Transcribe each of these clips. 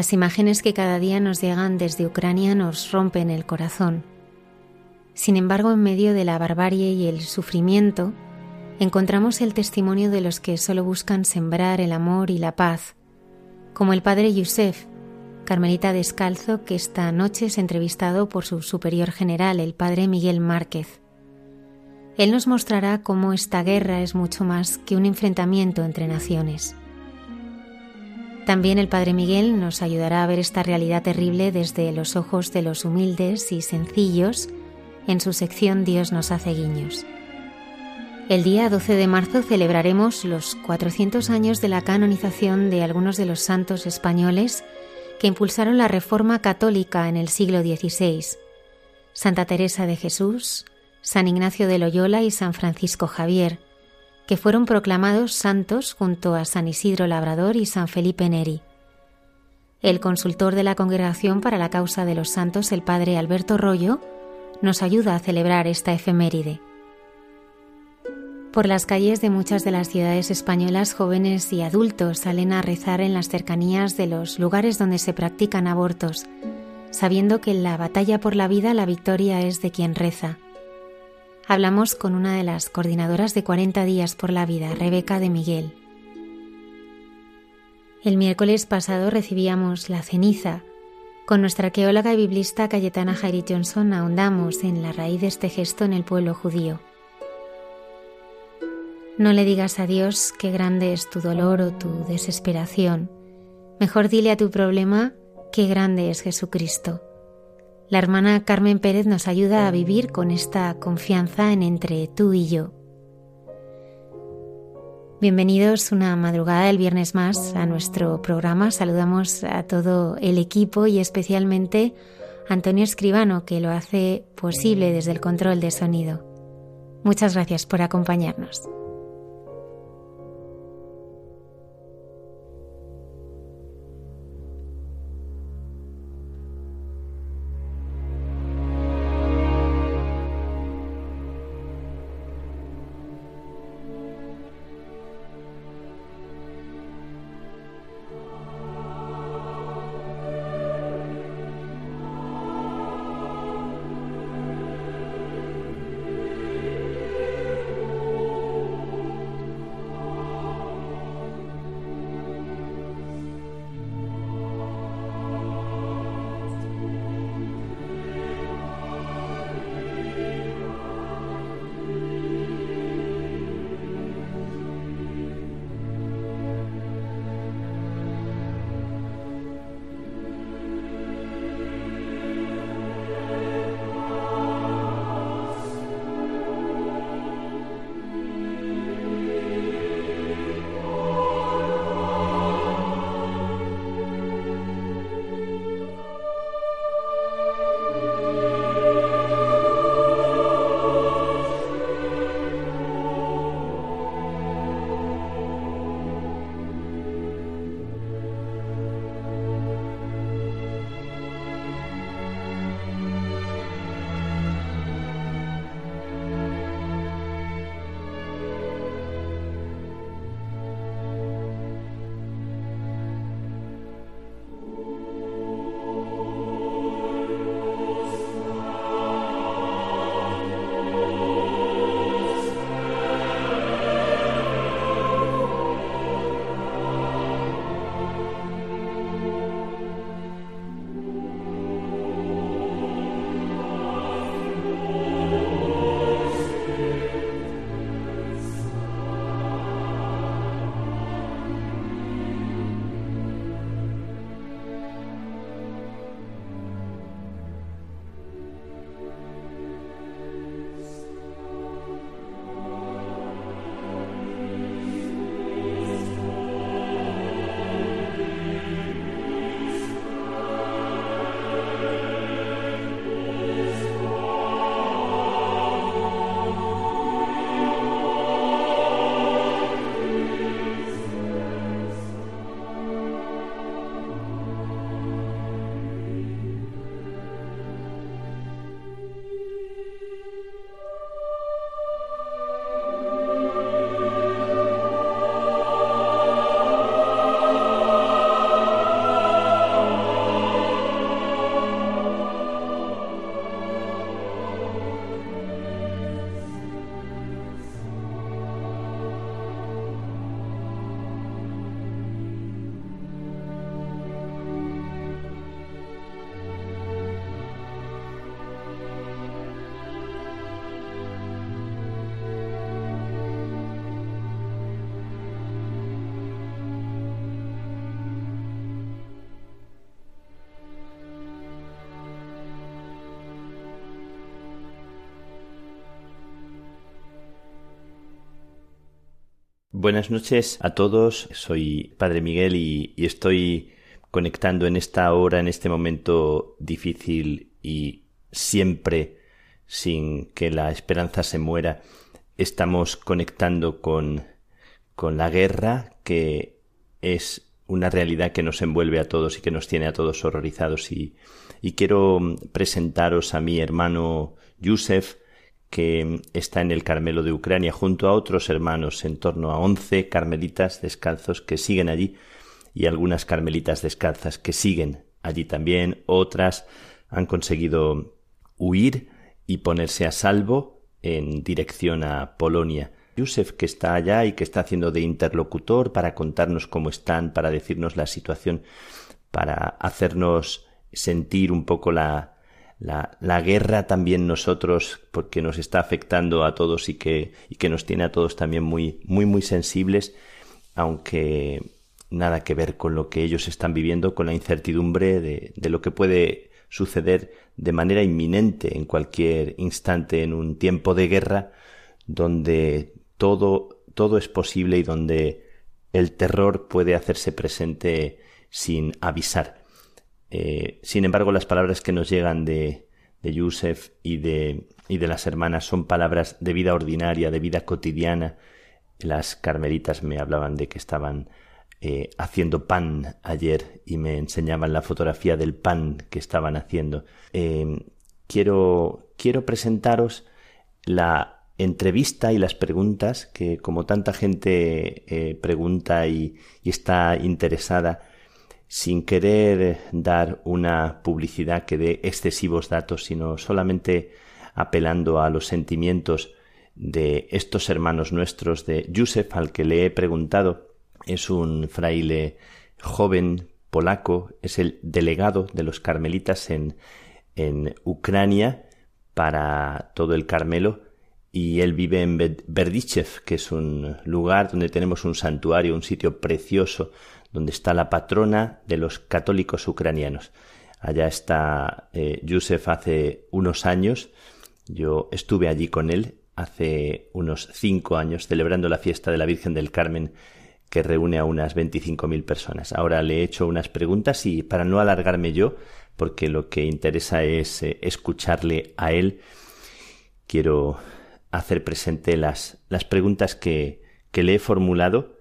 Las imágenes que cada día nos llegan desde Ucrania nos rompen el corazón. Sin embargo, en medio de la barbarie y el sufrimiento, encontramos el testimonio de los que solo buscan sembrar el amor y la paz, como el padre Yusef, carmelita descalzo, que esta noche es entrevistado por su superior general, el padre Miguel Márquez. Él nos mostrará cómo esta guerra es mucho más que un enfrentamiento entre naciones. También el Padre Miguel nos ayudará a ver esta realidad terrible desde los ojos de los humildes y sencillos en su sección Dios nos hace guiños. El día 12 de marzo celebraremos los 400 años de la canonización de algunos de los santos españoles que impulsaron la Reforma católica en el siglo XVI. Santa Teresa de Jesús, San Ignacio de Loyola y San Francisco Javier, que fueron proclamados santos junto a San Isidro Labrador y San Felipe Neri. El consultor de la Congregación para la Causa de los Santos, el padre Alberto Rollo, nos ayuda a celebrar esta efeméride. Por las calles de muchas de las ciudades españolas, jóvenes y adultos salen a rezar en las cercanías de los lugares donde se practican abortos, sabiendo que en la batalla por la vida la victoria es de quien reza hablamos con una de las coordinadoras de 40 días por la vida, Rebeca de Miguel. El miércoles pasado recibíamos la ceniza. Con nuestra arqueóloga y biblista Cayetana Jairi Johnson ahondamos en la raíz de este gesto en el pueblo judío. No le digas a Dios qué grande es tu dolor o tu desesperación. Mejor dile a tu problema qué grande es Jesucristo. La hermana Carmen Pérez nos ayuda a vivir con esta confianza en entre tú y yo. Bienvenidos una madrugada del viernes más a nuestro programa. Saludamos a todo el equipo y especialmente a Antonio Escribano que lo hace posible desde el control de sonido. Muchas gracias por acompañarnos. Buenas noches a todos. Soy Padre Miguel y, estoy conectando en esta hora, en este momento difícil y siempre sin que la esperanza se muera. Estamos conectando con, con la guerra que es una realidad que nos envuelve a todos y que nos tiene a todos horrorizados y, y quiero presentaros a mi hermano Yusef que está en el Carmelo de Ucrania junto a otros hermanos, en torno a once carmelitas descalzos que siguen allí y algunas carmelitas descalzas que siguen allí también. Otras han conseguido huir y ponerse a salvo en dirección a Polonia. Yusef, que está allá y que está haciendo de interlocutor para contarnos cómo están, para decirnos la situación, para hacernos sentir un poco la, la, la, guerra también nosotros, porque nos está afectando a todos y que, y que nos tiene a todos también muy, muy, muy sensibles, aunque nada que ver con lo que ellos están viviendo, con la incertidumbre de, de lo que puede suceder de manera inminente en cualquier instante en un tiempo de guerra donde todo, todo es posible y donde el terror puede hacerse presente sin avisar. Eh, sin embargo, las palabras que nos llegan de, de Yusef y de, y de las hermanas son palabras de vida ordinaria, de vida cotidiana. Las carmelitas me hablaban de que estaban eh, haciendo pan ayer y me enseñaban la fotografía del pan que estaban haciendo. Eh, quiero, quiero presentaros la entrevista y las preguntas que como tanta gente pregunta y, y está interesada sin querer dar una publicidad que dé excesivos datos, sino solamente apelando a los sentimientos de estos hermanos nuestros, de Yusef, al que le he preguntado, es un fraile joven polaco, es el delegado de los carmelitas en, en Ucrania para todo el Carmelo, y él vive en Berdichev, que es un lugar donde tenemos un santuario, un sitio precioso, donde está la patrona de los católicos ucranianos. Allá está eh, Yusef hace unos años. Yo estuve allí con él hace unos cinco años celebrando la fiesta de la Virgen del Carmen que reúne a unas 25.000 personas. Ahora le he hecho unas preguntas y para no alargarme yo, porque lo que interesa es eh, escucharle a él, quiero hacer presente las, las preguntas que, que le he formulado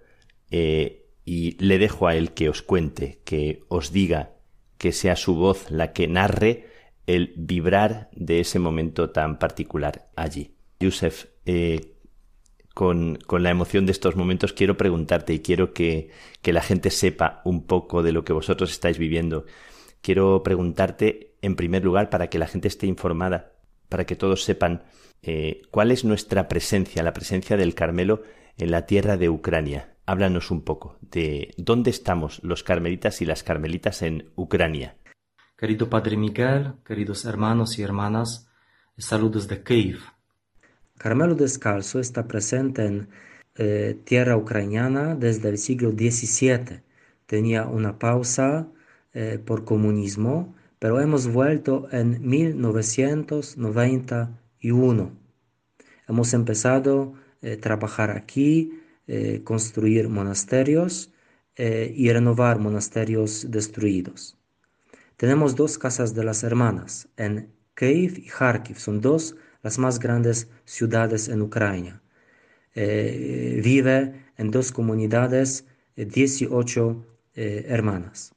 eh, y le dejo a él que os cuente, que os diga, que sea su voz la que narre el vibrar de ese momento tan particular allí. Yusef, eh, con, con, la emoción de estos momentos quiero preguntarte y quiero que, que la gente sepa un poco de lo que vosotros estáis viviendo. Quiero preguntarte, en primer lugar, para que la gente esté informada, para que todos sepan eh, cuál es nuestra presencia, la presencia del Carmelo en la tierra de Ucrania háblanos un poco de dónde estamos los carmelitas y las carmelitas en Ucrania. Querido Padre Miguel, queridos hermanos y hermanas, saludos de Kiev. Carmelo Descalzo está presente en eh, tierra ucraniana desde el siglo XVII. Tenía una pausa eh, por comunismo, pero hemos vuelto en 1991. Hemos empezado eh, trabajar aquí eh, construir monasterios eh, y renovar monasterios destruidos. Tenemos dos casas de las hermanas en Kiev y Kharkiv, son dos las más grandes ciudades en Ucrania. Vive en dos comunidades 18 hermanas.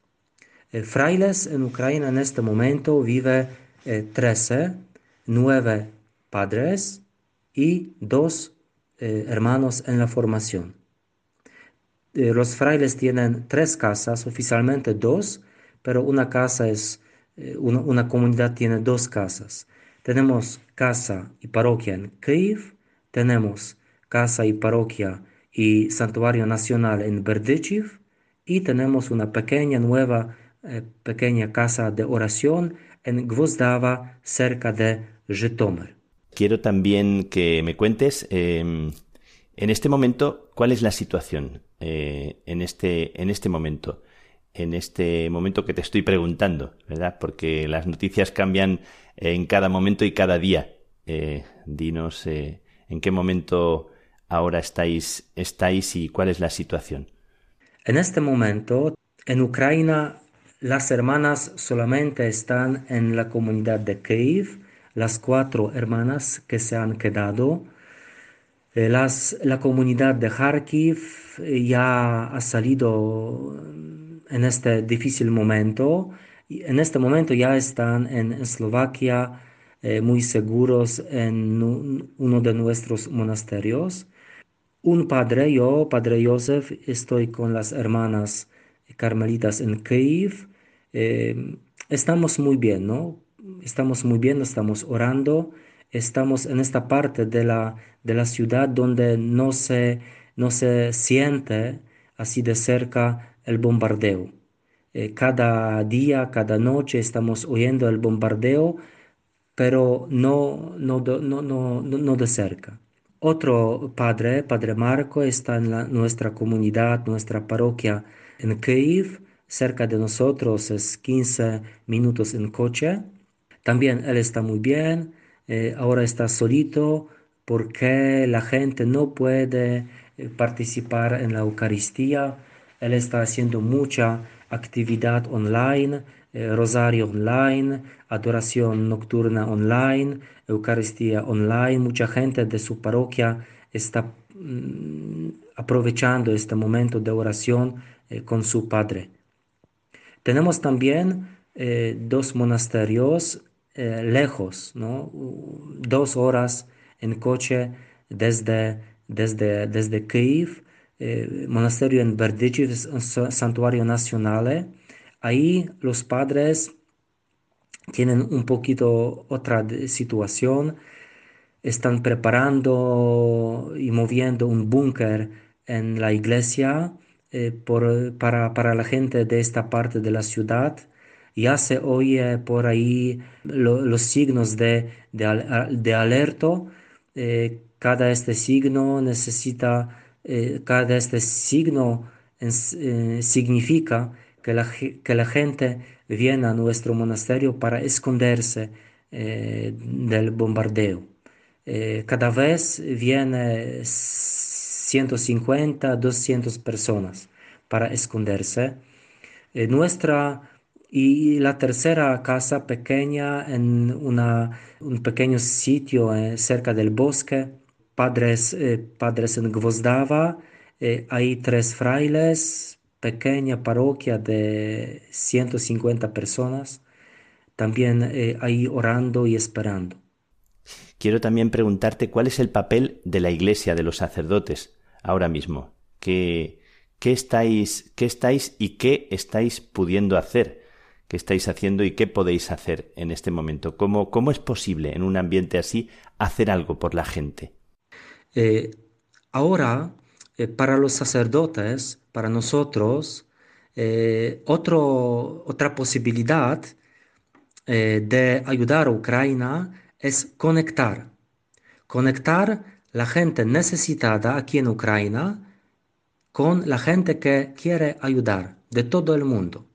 frailes en Ucrania en este momento vive 13, 9 padres y dos eh, hermanos en la formación. Eh, los frailes tienen tres casas, oficialmente dos, pero una casa es, eh, una, comunidad tiene dos casas. Tenemos casa y parroquia en Kiev, tenemos casa y parroquia y santuario nacional en Berdichiv y tenemos una pequeña nueva pequeña casa de oración en Gvozdava cerca de Zhytomyr. Quiero también que me cuentes em, en este momento cuál es la situación eh, en, este, en este momento, en este momento que te estoy preguntando, ¿verdad? Porque las noticias cambian en cada momento y cada día. Eh, dinos eh, en qué momento ahora estáis, estáis y cuál es la situación? En este momento, en Ucrania, las hermanas solamente están en la comunidad de Kiev, las cuatro hermanas que se han quedado. Eh, las, la comunidad de Kharkiv ya ha salido en este difícil momento. En este momento ya están en Eslovaquia eh, muy seguros en uno de nuestros monasterios. Un padre, yo, Padre Joseph, estoy con las hermanas carmelitas en Kiev. Eh, estamos muy bien, ¿no? Estamos muy bien, estamos orando. Estamos en esta parte de la, de la ciudad donde no se, no se siente así de cerca el bombardeo. Eh, cada día, cada noche estamos oyendo el bombardeo, pero no, no, no, no, no de cerca. Otro padre, Padre Marco, está en la, nuestra comunidad, nuestra parroquia en Kiev, cerca de nosotros, es 15 minutos en coche. También él está muy bien, eh, ahora está solito porque la gente no puede eh, participar en la Eucaristía. Él está haciendo mucha actividad online, eh, rosario online, adoración nocturna online, Eucaristía online. Mucha gente de su parroquia está mm, aprovechando este momento de oración con su padre. Tenemos también dos monasterios lejos, ¿no? dos horas en coche desde, desde, desde Kiev eh, monasterio en Berdichev, santuario nacional. Ahí los padres tienen un poquito otra situación. Están preparando y moviendo un búnker en la iglesia eh, para, para, la gente de esta parte de la ciudad. Ya se oye por ahí los signos de, de, alerta. Eh, cada este signo necesita eh, cada este signo eh, significa que la, que la, gente viene a nuestro monasterio para esconderse del bombardeo. cada vez viene 150, 200 personas para esconderse. nuestra y la tercera casa pequeña en una, un pequeño sitio cerca del bosque padres, eh, padres en Gvozdava, eh, hay tres frailes, pequeña parroquia de 150 personas, también eh, ahí orando y esperando. Quiero también preguntarte cuál es el papel de la Iglesia, de los sacerdotes, ahora mismo. ¿Qué, qué, estáis, qué estáis y qué estáis pudiendo hacer? ¿Qué estáis haciendo y qué podéis hacer en este momento? ¿Cómo, cómo es posible en un ambiente así hacer algo por la gente? Eh, ahora, eh, para los sacerdotes, para nosotros, eh, otra posibilidad de ayudar a Ucrania es conectar. Conectar la gente necesitada aquí en Ucrania con la gente que quiere ayudar de todo el mundo.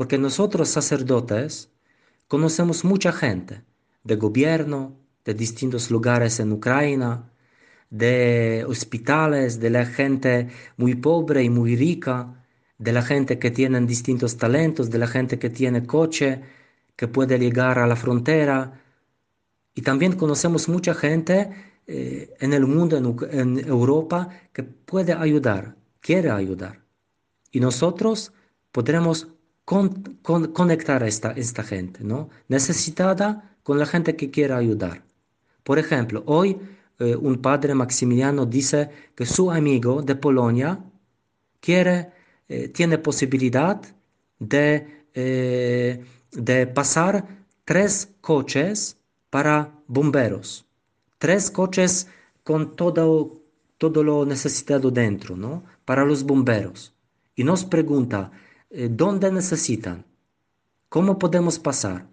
Porque nosotros sacerdotes conocemos mucha gente de gobierno, de distintos lugares en Ucrania, de hospitales, de la gente muy pobre y muy rica, de la gente que tiene distintos talentos, de la gente que tiene coche, que puede llegar a la frontera. Y también conocemos mucha gente eh, en el mundo, en, Europa, que puede ayudar, quiere ayudar. Y nosotros podremos conectar a esta, gente, ¿no? Necesitada con la gente que quiere ayudar. Por ejemplo, hoy eh, un padre Maximiliano dice que su amigo de Polonia quiere, eh, tiene posibilidad de, eh, de pasar tres coches para bomberos, tres coches con todo, todo lo necesitado dentro, ¿no? Para los bomberos. Y nos pregunta, ¿dónde necesitan? ¿Cómo podemos pasar?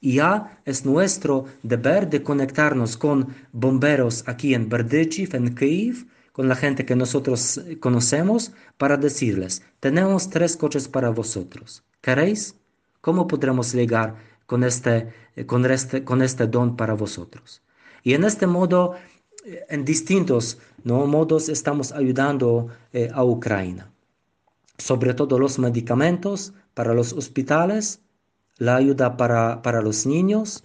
Y ya es nuestro deber de conectarnos con bomberos aquí en Berdichev, en Kiev, con la gente que nosotros conocemos, para decirles, tenemos tres coches para vosotros. ¿Queréis? ¿Cómo podremos llegar con este, con este, con este don para vosotros? Y en este modo en distintos ¿no? modos estamos ayudando eh, a Ucrania. Sobre todo los medicamentos para los hospitales, la ayuda para, para los niños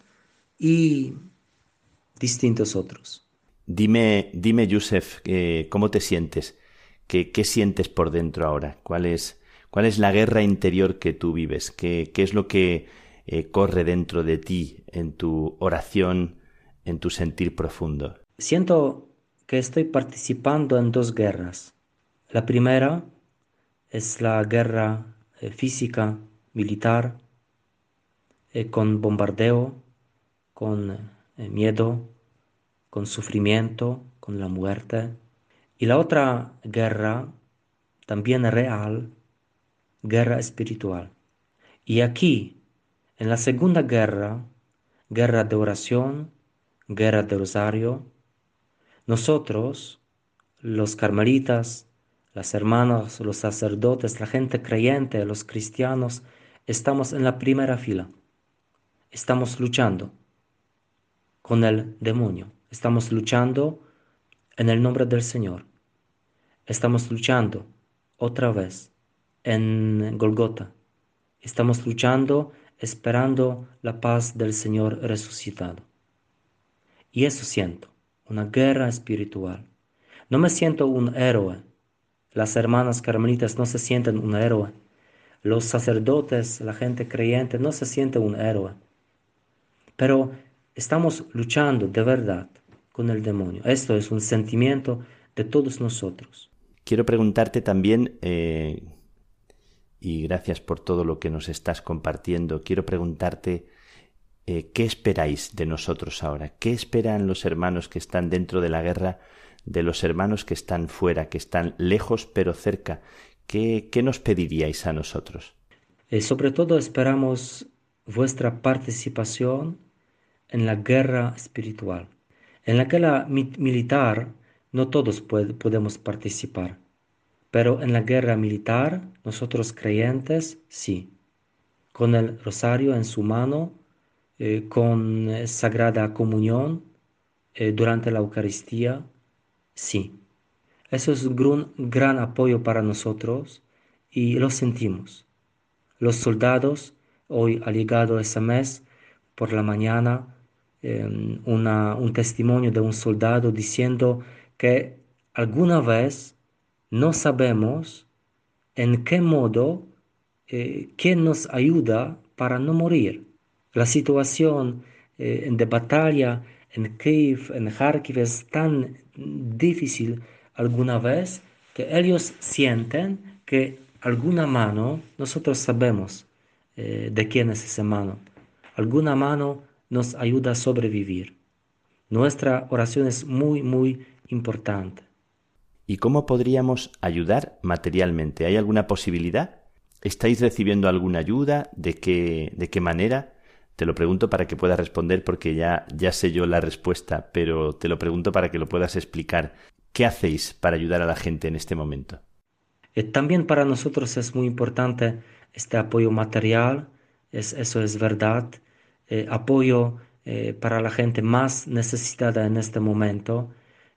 y distintos otros. Dime, dime, Yusef, eh, ¿cómo te sientes? ¿Qué, ¿Qué, sientes por dentro ahora? ¿Cuál es, cuál es la guerra interior que tú vives? ¿Qué, qué es lo que eh, corre dentro de ti en tu oración, en tu sentir profundo? Siento que estoy participando en dos guerras. La primera es la guerra eh, física, militar, eh, con bombardeo, con eh, miedo, con sufrimiento, con la muerte. Y la otra guerra, también real, guerra espiritual. Y aquí, en la segunda guerra, guerra de oración, guerra de rosario, nosotros, los carmelitas, las hermanas, los sacerdotes, la gente creyente, los cristianos, estamos en la primera fila. Estamos luchando con el demonio. Estamos luchando en el nombre del Señor. Estamos luchando otra vez en Golgota. Estamos luchando esperando la paz del Señor resucitado. Y eso siento, una guerra espiritual. No me siento un héroe. Las hermanas carmelitas no se sienten un héroe. Los sacerdotes, la gente creyente, no se siente un héroe. Pero estamos luchando de verdad con el demonio. Esto es un sentimiento de todos nosotros. Quiero preguntarte también, eh, y gracias por todo lo que nos estás compartiendo, quiero preguntarte eh, qué esperáis de nosotros ahora, qué esperan los hermanos que están dentro de la guerra, de los hermanos que están fuera, que están lejos pero cerca, qué, qué nos pediríais a nosotros. Eh, sobre todo esperamos vuestra participación en la guerra espiritual. En la guerra militar no todos podemos participar, pero en la guerra militar nosotros creyentes sí. Con el rosario en su mano, eh, con sagrada comunión eh, durante la Eucaristía, sí. Eso es un gran apoyo para nosotros y lo sentimos. Los soldados, hoy ha llegado ese mes por la mañana, Em, un testimonio de un soldado diciendo que alguna vez no sabemos en qué modo eh, quién nos ayuda para no morir. La situación eh, de batalla en Kiev, en Kharkiv es tan difícil alguna vez que ellos sienten que alguna mano, nosotros sabemos eh, de quién es esa mano, alguna mano nos ayuda a sobrevivir. Nuestra oración es muy, muy importante. ¿Y cómo podríamos ayudar materialmente? ¿Hay alguna posibilidad? ¿Estáis recibiendo alguna ayuda? ¿De qué, de qué manera? Te lo pregunto para que puedas responder porque ya, ya sé yo la respuesta, pero te lo pregunto para que lo puedas explicar. ¿Qué hacéis para ayudar a la gente en este momento? Eh, también para nosotros es muy importante este apoyo material, es, eso es verdad. Eh, apoyo eh, para la gente más necesitada en este momento.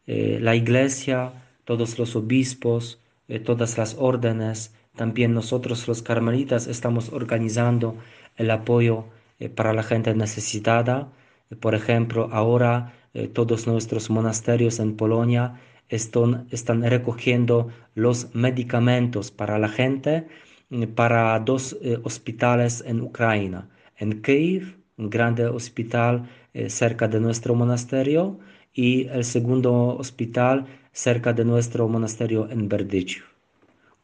La iglesia, todos los obispos, todas las órdenes, también nosotros los carmelitas estamos organizando el apoyo para la gente necesitada. por ejemplo, ahora todos nuestros monasterios en Polonia están, están recogiendo los medicamentos para la gente para dos hospitales en Ucrania, en Kiev un grande hospital eh, cerca de nuestro monasterio y el segundo hospital cerca de nuestro monasterio en Berdych.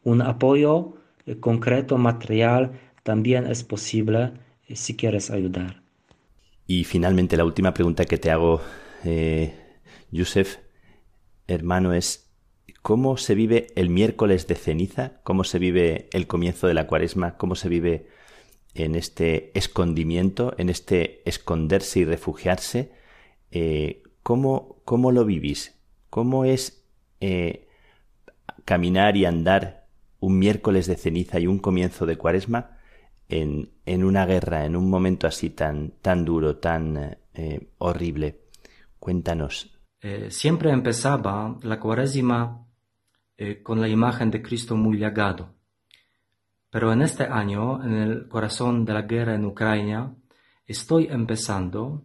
Un apoyo eh, concreto, material, también es posible eh, si quieres ayudar. Y finalmente la última pregunta que te hago, eh, Yusef, hermano, es ¿cómo se vive el miércoles de ceniza? ¿Cómo se vive el comienzo de la cuaresma? ¿Cómo se vive en este escondimiento, en este esconderse y refugiarse, eh, ¿cómo, ¿cómo, lo vivís? ¿Cómo es eh, caminar y andar un miércoles de ceniza y un comienzo de cuaresma en, una guerra, en un momento así tan, tan duro, tan eh, horrible? Cuéntanos. Eh, siempre empezaba la cuaresima eh, con la imagen de Cristo muy llagado. Pero en este año, en el corazón de la guerra en Ucrania, estoy empezando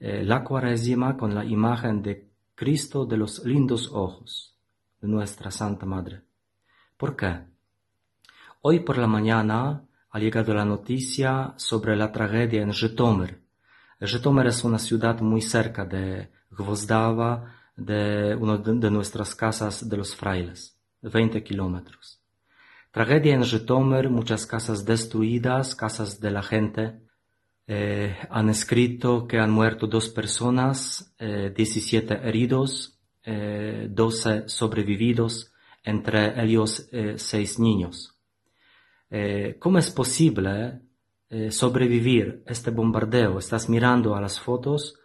la cuaresima con la imagen de Cristo de los lindos ojos de nuestra Santa Madre. ¿Por qué? Hoy por la mañana ha llegado la noticia sobre la tragedia en Zhytomyr. Zhytomyr es una ciudad muy cerca de Gvozdava, de una de nuestras casas de los frailes, 20 kilómetros. Tragedia en Zhytomyr, muchas casas destruidas, casas de la gente. Eh, han escrito que han muerto dos personas, eh, 17 heridos, eh, 12 sobrevividos, entre ellos seis niños. Eh, ¿Cómo es posible eh, sobrevivir este bombardeo? Estás mirando a las fotos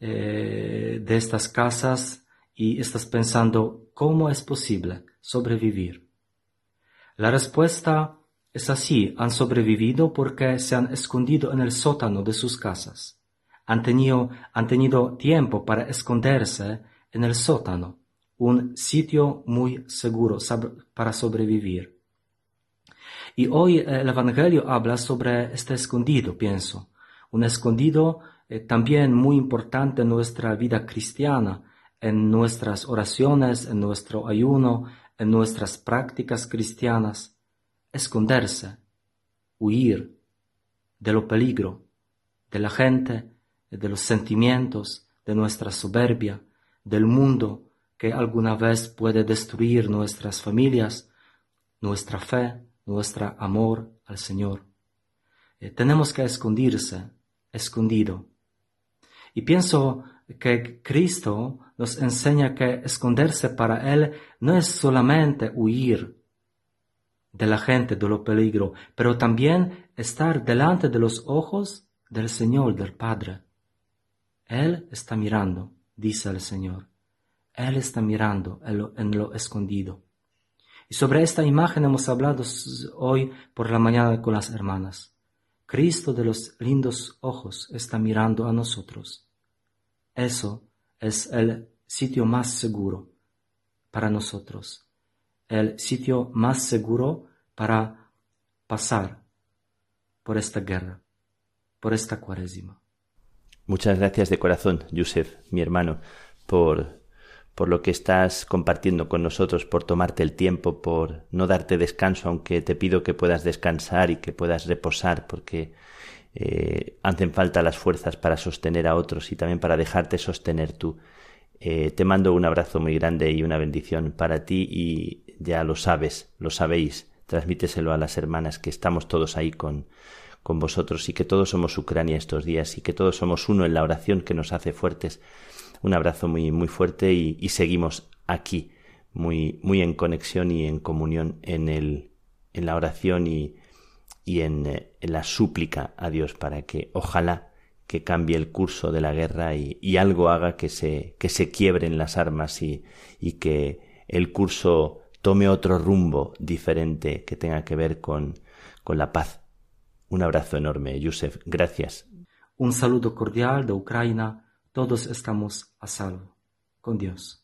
eh, de estas casas y estás pensando, ¿cómo es posible sobrevivir? La respuesta es así, han sobrevivido porque se han escondido en el sótano de sus casas. Han tenido, han tenido tiempo para esconderse en el sótano, un sitio muy seguro para sobrevivir. Y hoy el Evangelio habla sobre este escondido, pienso, un escondido eh, también muy importante en nuestra vida cristiana, en nuestras oraciones, en nuestro ayuno, en nuestras prácticas cristianas, esconderse, huir de lo peligro, de la gente, de los sentimientos, de nuestra soberbia, del mundo que alguna vez puede destruir nuestras familias, nuestra fe, nuestro amor al Señor. Eh, tenemos que escondirse, escondido. Y pienso que Cristo nos enseña que esconderse para Él no es solamente huir de la gente, de lo peligro, pero también estar delante de los ojos del Señor, del Padre. Él está mirando, dice el Señor. Él está mirando en lo escondido. Y sobre esta imagen hemos hablado hoy por la mañana con las hermanas. Cristo de los lindos ojos está mirando a nosotros. Eso es el sitio más seguro para nosotros, el sitio más seguro para pasar por esta guerra, por esta cuaresima. Muchas gracias de corazón, Yusef, mi hermano, por por lo que estás compartiendo con nosotros, por tomarte el tiempo, por no darte descanso, aunque te pido que puedas descansar y que puedas reposar, porque eh, hacen falta las fuerzas para sostener a otros y también para dejarte sostener tú. Eh, te mando un abrazo muy grande y una bendición para ti y ya lo sabes, lo sabéis, transmíteselo a las hermanas que estamos todos ahí con, con vosotros y que todos somos Ucrania estos días y que todos somos uno en la oración que nos hace fuertes un abrazo muy, muy fuerte y, seguimos aquí, muy, muy en conexión y en comunión en, el, en la oración y, y en, eh, en, la súplica a Dios para que ojalá que cambie el curso de la guerra y, y algo haga que se, que se quiebren las armas y, y que el curso tome otro rumbo diferente que tenga que ver con, con la paz. Un abrazo enorme, Yusef. Gracias. Un saludo cordial de Ucrania todos estamos a salvo con Dios.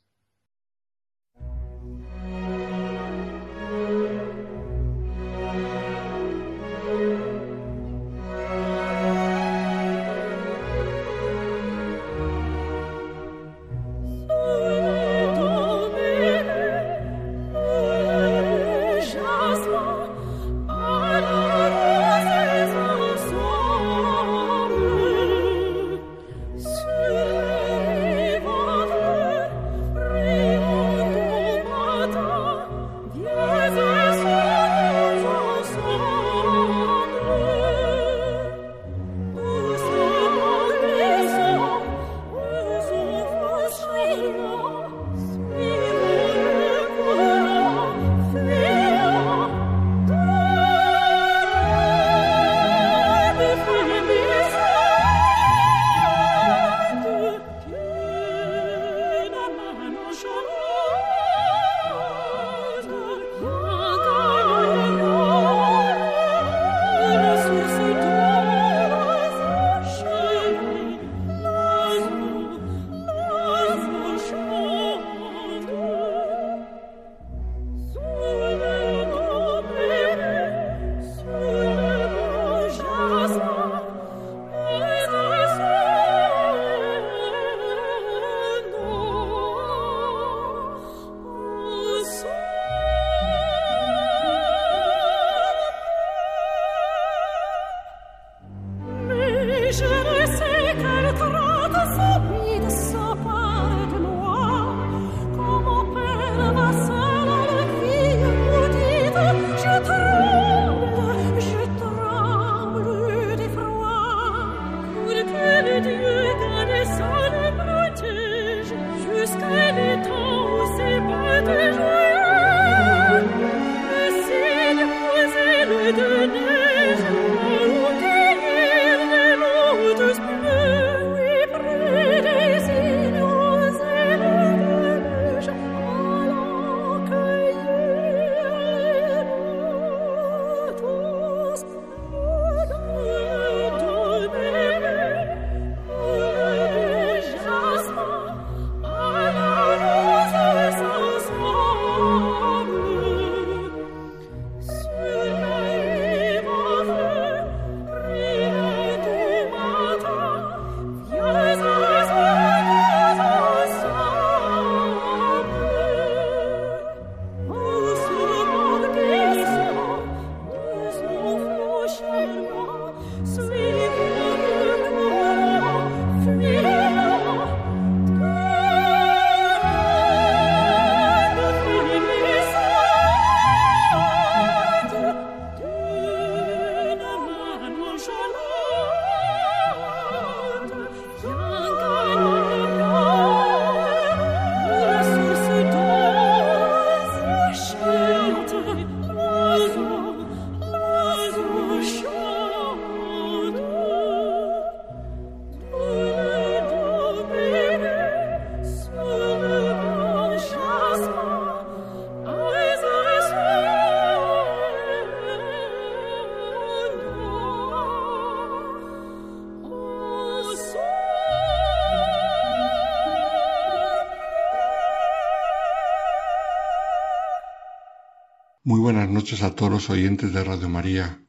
Noches a todos los oyentes de Radio María.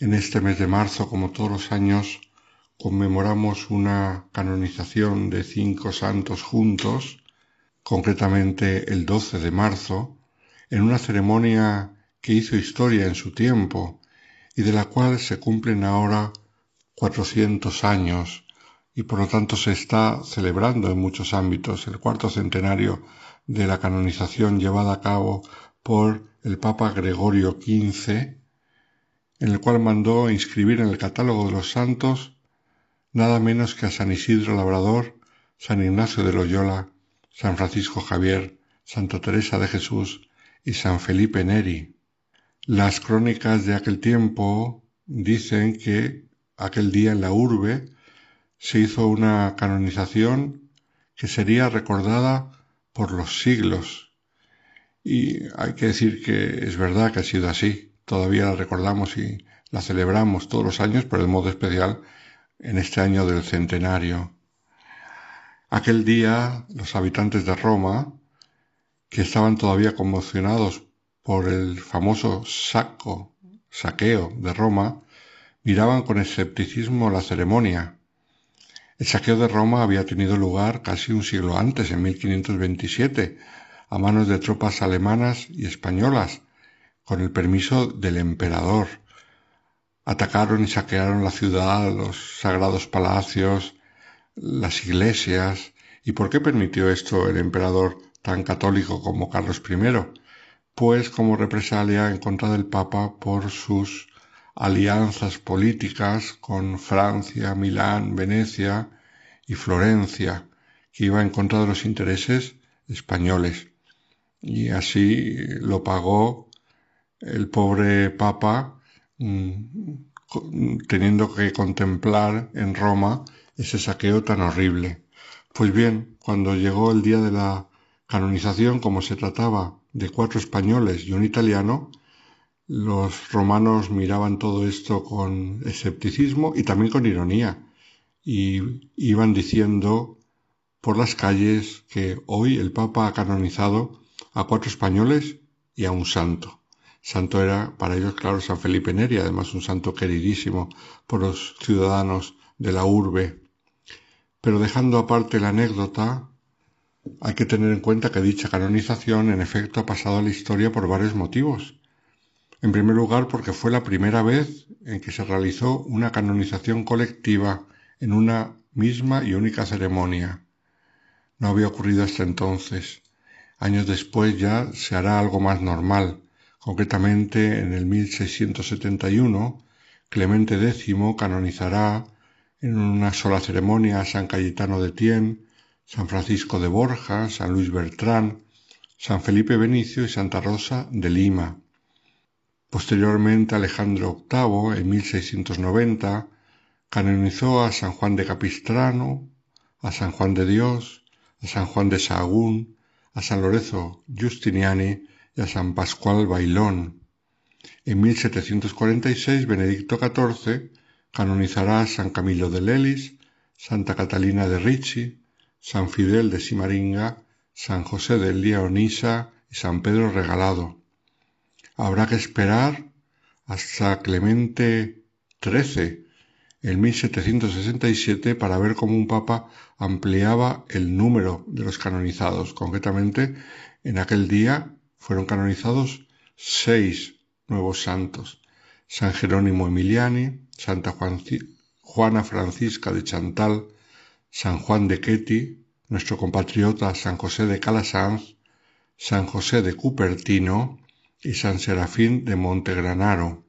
En este mes de marzo, como todos los años, conmemoramos una canonización de cinco santos juntos, concretamente el 12 de marzo, en una ceremonia que hizo historia en su tiempo y de la cual se cumplen ahora 400 años y por lo tanto se está celebrando en muchos ámbitos el cuarto centenario de la canonización llevada a cabo por el Papa Gregorio XV, en el cual mandó inscribir en el catálogo de los santos nada menos que a San Isidro Labrador, San Ignacio de Loyola, San Francisco Javier, Santa Teresa de Jesús y San Felipe Neri. Las crónicas de aquel tiempo dicen que aquel día en la urbe se hizo una canonización que sería recordada por los siglos y hay que decir que es verdad que ha sido así. Todavía la recordamos y la celebramos todos los años, pero de modo especial en este año del centenario. Aquel día los habitantes de Roma, que estaban todavía conmocionados por el famoso saco, saqueo de Roma, miraban con escepticismo la ceremonia. El saqueo de Roma había tenido lugar casi un siglo antes, en 1527, a manos de tropas alemanas y españolas, con el permiso del emperador. Atacaron y saquearon la ciudad, los sagrados palacios, las iglesias. ¿Y por qué permitió esto el emperador tan católico como Carlos I? Pues como represalia en contra del Papa por sus alianzas políticas con Francia, Milán, Venecia y Florencia, que iba en contra de los intereses españoles y así lo pagó el pobre Papa mm, teniendo que contemplar en Roma ese saqueo tan horrible. Pues bien, cuando llegó el día de la canonización, como se trataba de cuatro españoles y un italiano, los romanos miraban todo esto con escepticismo y también con ironía, y iban diciendo por las calles que hoy el Papa ha canonizado a cuatro españoles y a un santo. Santo era para ellos, claro, San Felipe Neri, además un santo queridísimo por los ciudadanos de la urbe. Pero dejando aparte la anécdota, hay que tener en cuenta que dicha canonización en efecto ha pasado a la historia por varios motivos. En primer lugar, porque fue la primera vez en que se realizó una canonización colectiva en una misma y única ceremonia. No había ocurrido hasta entonces. Años después ya se hará algo más normal. Concretamente, en el 1671, Clemente X canonizará en una sola ceremonia a San Cayetano de Tien, San Francisco de Borja, San Luis Bertrán, San Felipe Benicio y Santa Rosa de Lima. Posteriormente Alejandro VIII, en 1690, canonizó a San Juan de Capistrano, a San Juan de Dios, a San Juan de Sahagún, a San Lorenzo Giustiniani y a San Pascual Bailón. En 1746 Benedicto XIV canonizará a San Camilo de Lelis, Santa Catalina de Ricci, San Fidel de Simaringa, San José de Leonisa y San Pedro Regalado. Habrá que esperar hasta Clemente XIII, en 1767, para ver cómo un papa ampliaba el número de los canonizados. Concretamente, en aquel día fueron canonizados seis nuevos santos. San Jerónimo Emiliani, Santa Juana Francisca de Chantal, San Juan de Ketty, nuestro compatriota San José de Calasanz, San José de Cupertino y San Serafín de Montegranaro.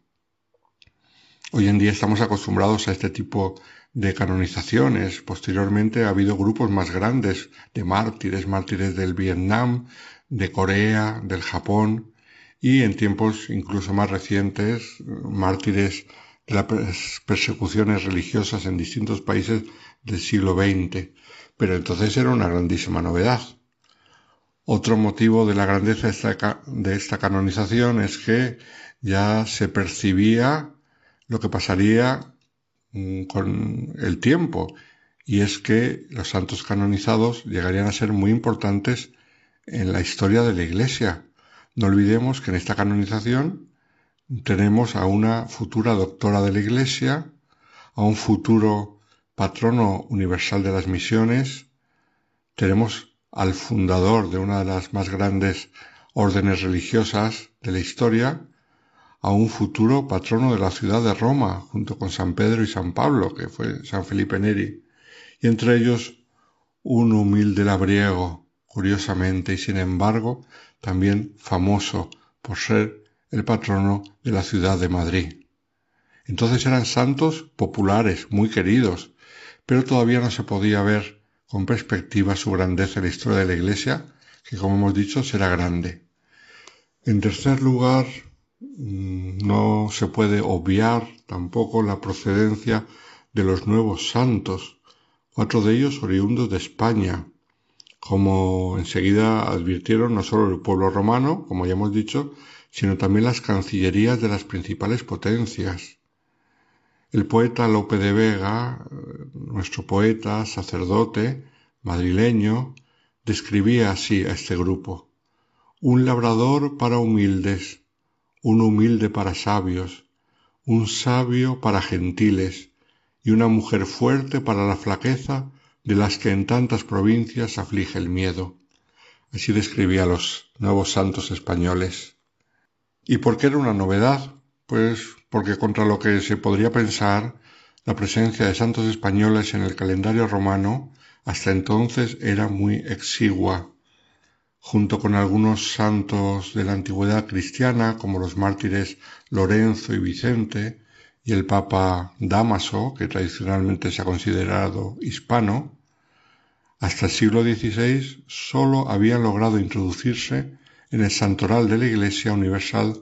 Hoy en día estamos acostumbrados a este tipo de canonizaciones. Posteriormente ha habido grupos más grandes de mártires, mártires del Vietnam, de Corea, del Japón y en tiempos incluso más recientes, mártires de las persecuciones religiosas en distintos países del siglo XX, pero entonces era una grandísima novedad. Otro motivo de la grandeza de esta canonización es que ya se percibía lo que pasaría mm, con el tiempo, y es que los santos canonizados llegarían a ser muy importantes en la historia de la Iglesia. No olvidemos que en esta canonización tenemos a una futura doctora de la Iglesia, a un futuro patrono universal de las misiones, tenemos al fundador de una de las más grandes órdenes religiosas de la historia, a un futuro patrono de la ciudad de Roma, junto con San Pedro y San Pablo, que fue San Felipe Neri, y entre ellos un humilde labriego, curiosamente, y sin embargo también famoso por ser el patrono de la ciudad de Madrid. Entonces eran santos populares, muy queridos, pero todavía no se podía ver con perspectiva su grandeza en la historia de la Iglesia, que como hemos dicho será grande. En tercer lugar, no se puede obviar tampoco la procedencia de los nuevos santos, cuatro de ellos oriundos de España, como enseguida advirtieron no solo el pueblo romano, como ya hemos dicho, sino también las cancillerías de las principales potencias. El poeta Lope de Vega, nuestro poeta, sacerdote, madrileño, describía así a este grupo. Un labrador para humildes, un humilde para sabios, un sabio para gentiles y una mujer fuerte para la flaqueza de las que en tantas provincias aflige el miedo. Así describía a los nuevos santos españoles. ¿Y por qué era una novedad? Pues porque contra lo que se podría pensar, la presencia de santos españoles en el calendario romano hasta entonces era muy exigua. Junto con algunos santos de la antigüedad cristiana, como los mártires Lorenzo y Vicente, y el Papa Damaso, que tradicionalmente se ha considerado hispano, hasta el siglo XVI sólo habían logrado introducirse en el santoral de la Iglesia Universal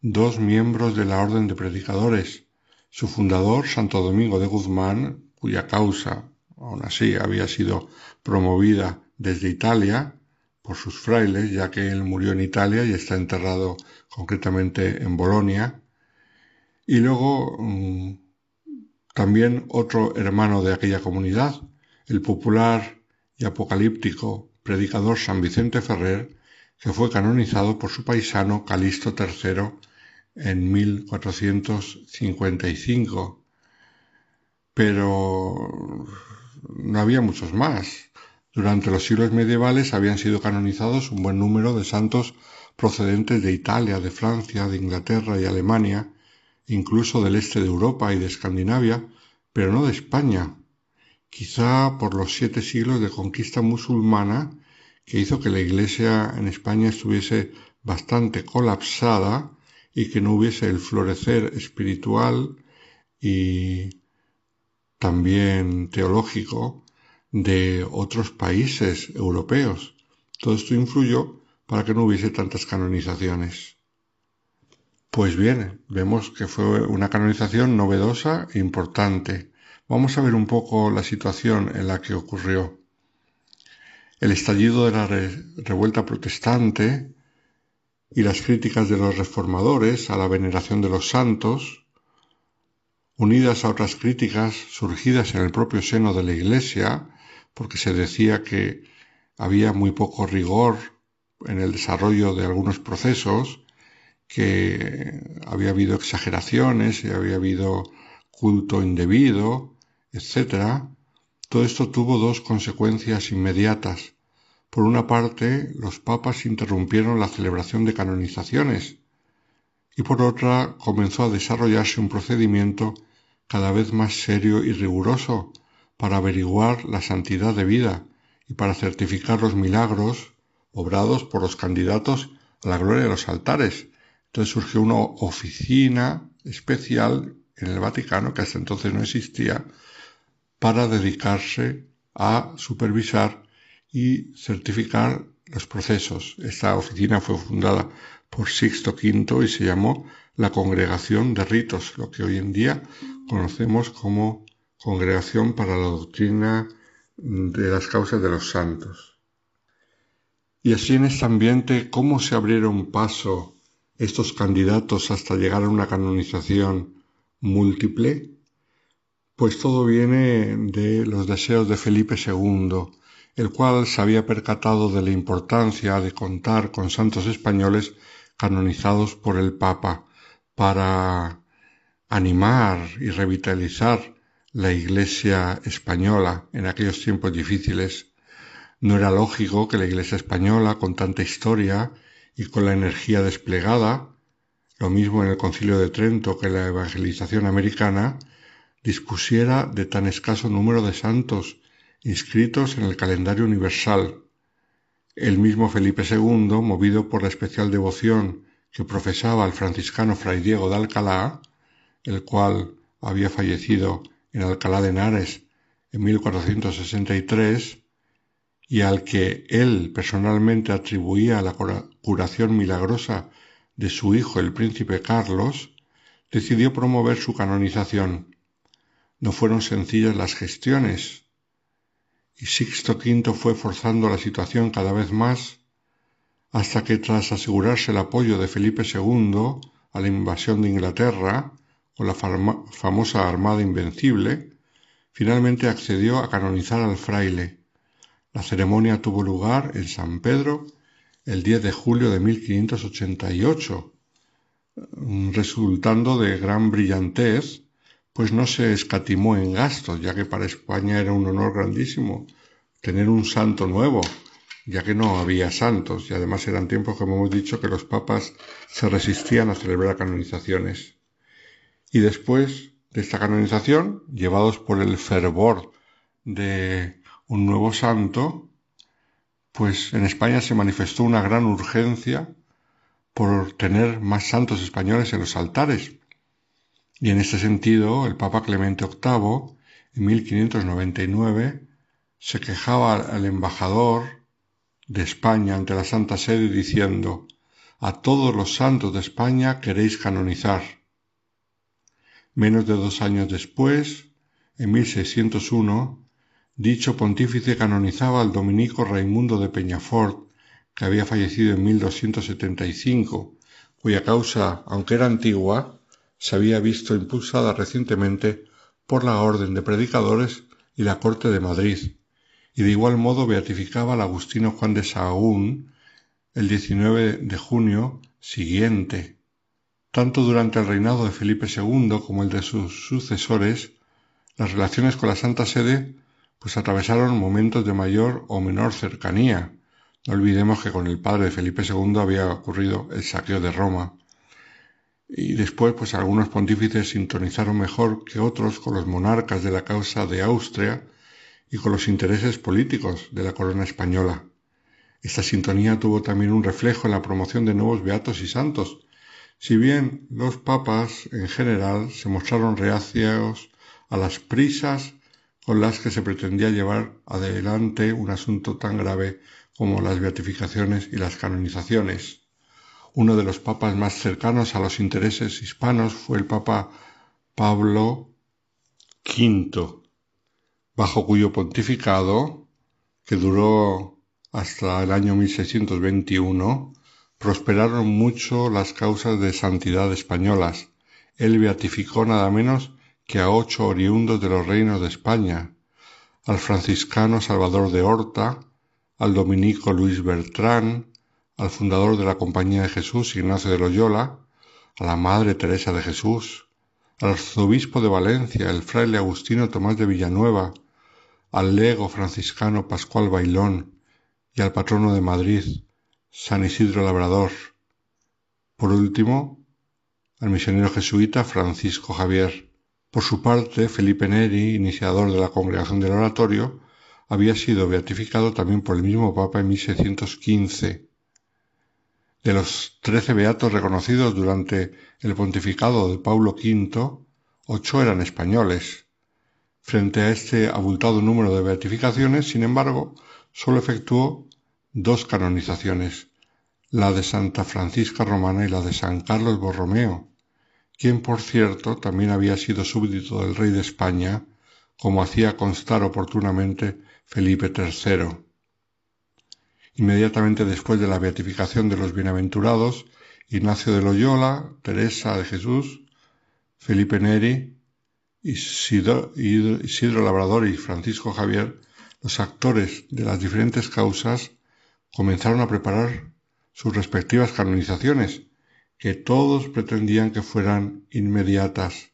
dos miembros de la Orden de Predicadores, su fundador, Santo Domingo de Guzmán, cuya causa, aún así, había sido promovida desde Italia por sus frailes, ya que él murió en Italia y está enterrado concretamente en Bolonia, y luego mm, también otro hermano de aquella comunidad, el popular y apocalíptico predicador San Vicente Ferrer, que fue canonizado por su paisano Calixto III en 1455. Pero no había muchos más. Durante los siglos medievales habían sido canonizados un buen número de santos procedentes de Italia, de Francia, de Inglaterra y Alemania, incluso del este de Europa y de Escandinavia, pero no de España. quizá por los siete siglos de conquista musulmana que hizo que la Iglesia en España estuviese bastante colapsada y que no hubiese el florecer espiritual y también teológico de otros países europeos. Todo esto influyó para que no hubiese tantas canonizaciones. Pues bien, vemos que fue una canonización novedosa e importante. Vamos a ver un poco la situación en la que ocurrió. El estallido de la revuelta protestante y las críticas de los reformadores a la veneración de los santos, unidas a otras críticas surgidas en el propio seno de la Iglesia, porque se decía que había muy poco rigor en el desarrollo de algunos procesos, que había habido exageraciones y había habido culto indebido, etc. Todo esto tuvo dos consecuencias inmediatas. Por una parte, los papas interrumpieron la celebración de canonizaciones y por otra comenzó a desarrollarse un procedimiento cada vez más serio y riguroso para averiguar la santidad de vida y para certificar los milagros obrados por los candidatos a la gloria de los altares. Entonces surgió una oficina especial en el Vaticano, que hasta entonces no existía, para dedicarse a supervisar y certificar los procesos. Esta oficina fue fundada por Sixto V y se llamó la Congregación de Ritos, lo que hoy en día conocemos como Congregación para la Doctrina de las Causas de los Santos. Y así en este ambiente, ¿cómo se abrieron paso estos candidatos hasta llegar a una canonización múltiple? Pues todo viene de los deseos de Felipe II, el cual se había percatado de la importancia de contar con santos españoles canonizados por el Papa para animar y revitalizar la Iglesia española en aquellos tiempos difíciles. No era lógico que la Iglesia española, con tanta historia y con la energía desplegada, lo mismo en el Concilio de Trento que la evangelización americana, dispusiera de tan escaso número de santos inscritos en el calendario universal. El mismo Felipe II, movido por la especial devoción que profesaba el franciscano Fray Diego de Alcalá, el cual había fallecido en Alcalá de Henares en 1463, y al que él personalmente atribuía la curación milagrosa de su hijo el príncipe Carlos, decidió promover su canonización. No fueron sencillas las gestiones, y Sixto V fue forzando la situación cada vez más hasta que tras asegurarse el apoyo de Felipe II a la invasión de Inglaterra con la famosa Armada Invencible, finalmente accedió a canonizar al fraile. La ceremonia tuvo lugar en San Pedro el 10 de julio de 1588, resultando de gran brillantez pues no se escatimó en gastos, ya que para España era un honor grandísimo tener un santo nuevo, ya que no había santos, y además eran tiempos, como hemos dicho, que los papas se resistían a celebrar canonizaciones. Y después de esta canonización, llevados por el fervor de un nuevo santo, pues en España se manifestó una gran urgencia por tener más santos españoles en los altares, y en este sentido, el Papa Clemente VIII, en 1599, se quejaba al embajador de España ante la Santa Sede diciendo, a todos los santos de España queréis canonizar. Menos de dos años después, en 1601, dicho pontífice canonizaba al dominico Raimundo de Peñafort, que había fallecido en 1275, cuya causa, aunque era antigua, se había visto impulsada recientemente por la Orden de Predicadores y la Corte de Madrid, y de igual modo beatificaba al agustino Juan de Sahagún el 19 de junio siguiente. Tanto durante el reinado de Felipe II como el de sus sucesores, las relaciones con la Santa Sede pues atravesaron momentos de mayor o menor cercanía. No olvidemos que con el padre de Felipe II había ocurrido el saqueo de Roma y después pues algunos pontífices sintonizaron mejor que otros con los monarcas de la causa de Austria y con los intereses políticos de la corona española. Esta sintonía tuvo también un reflejo en la promoción de nuevos beatos y santos, si bien los papas en general se mostraron reacios a las prisas con las que se pretendía llevar adelante un asunto tan grave como las beatificaciones y las canonizaciones. Uno de los papas más cercanos a los intereses hispanos fue el Papa Pablo V, bajo cuyo pontificado, que duró hasta el año 1621, prosperaron mucho las causas de santidad españolas. Él beatificó nada menos que a ocho oriundos de los reinos de España, al franciscano Salvador de Horta, al dominico Luis Bertrán, al fundador de la Compañía de Jesús Ignacio de Loyola, a la Madre Teresa de Jesús, al arzobispo de Valencia, el fraile Agustino Tomás de Villanueva, al lego franciscano Pascual Bailón y al patrono de Madrid, San Isidro Labrador. Por último, al misionero jesuita Francisco Javier. Por su parte, Felipe Neri, iniciador de la Congregación del Oratorio, había sido beatificado también por el mismo Papa en 1615. De los trece beatos reconocidos durante el pontificado de Paulo V, ocho eran españoles. Frente a este abultado número de beatificaciones, sin embargo, sólo efectuó dos canonizaciones, la de Santa Francisca Romana y la de San Carlos Borromeo, quien por cierto también había sido súbdito del rey de España, como hacía constar oportunamente Felipe III. Inmediatamente después de la beatificación de los bienaventurados, Ignacio de Loyola, Teresa de Jesús, Felipe Neri, Isidro, Isidro Labrador y Francisco Javier, los actores de las diferentes causas, comenzaron a preparar sus respectivas canonizaciones, que todos pretendían que fueran inmediatas.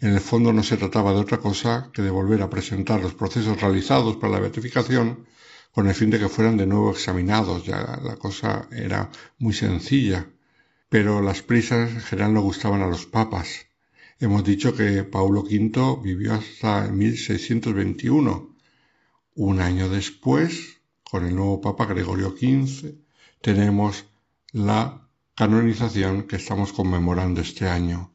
En el fondo no se trataba de otra cosa que de volver a presentar los procesos realizados para la beatificación con el fin de que fueran de nuevo examinados. Ya la cosa era muy sencilla, pero las prisas en general no gustaban a los papas. Hemos dicho que Paulo V vivió hasta 1621. Un año después, con el nuevo Papa Gregorio XV, tenemos la canonización que estamos conmemorando este año.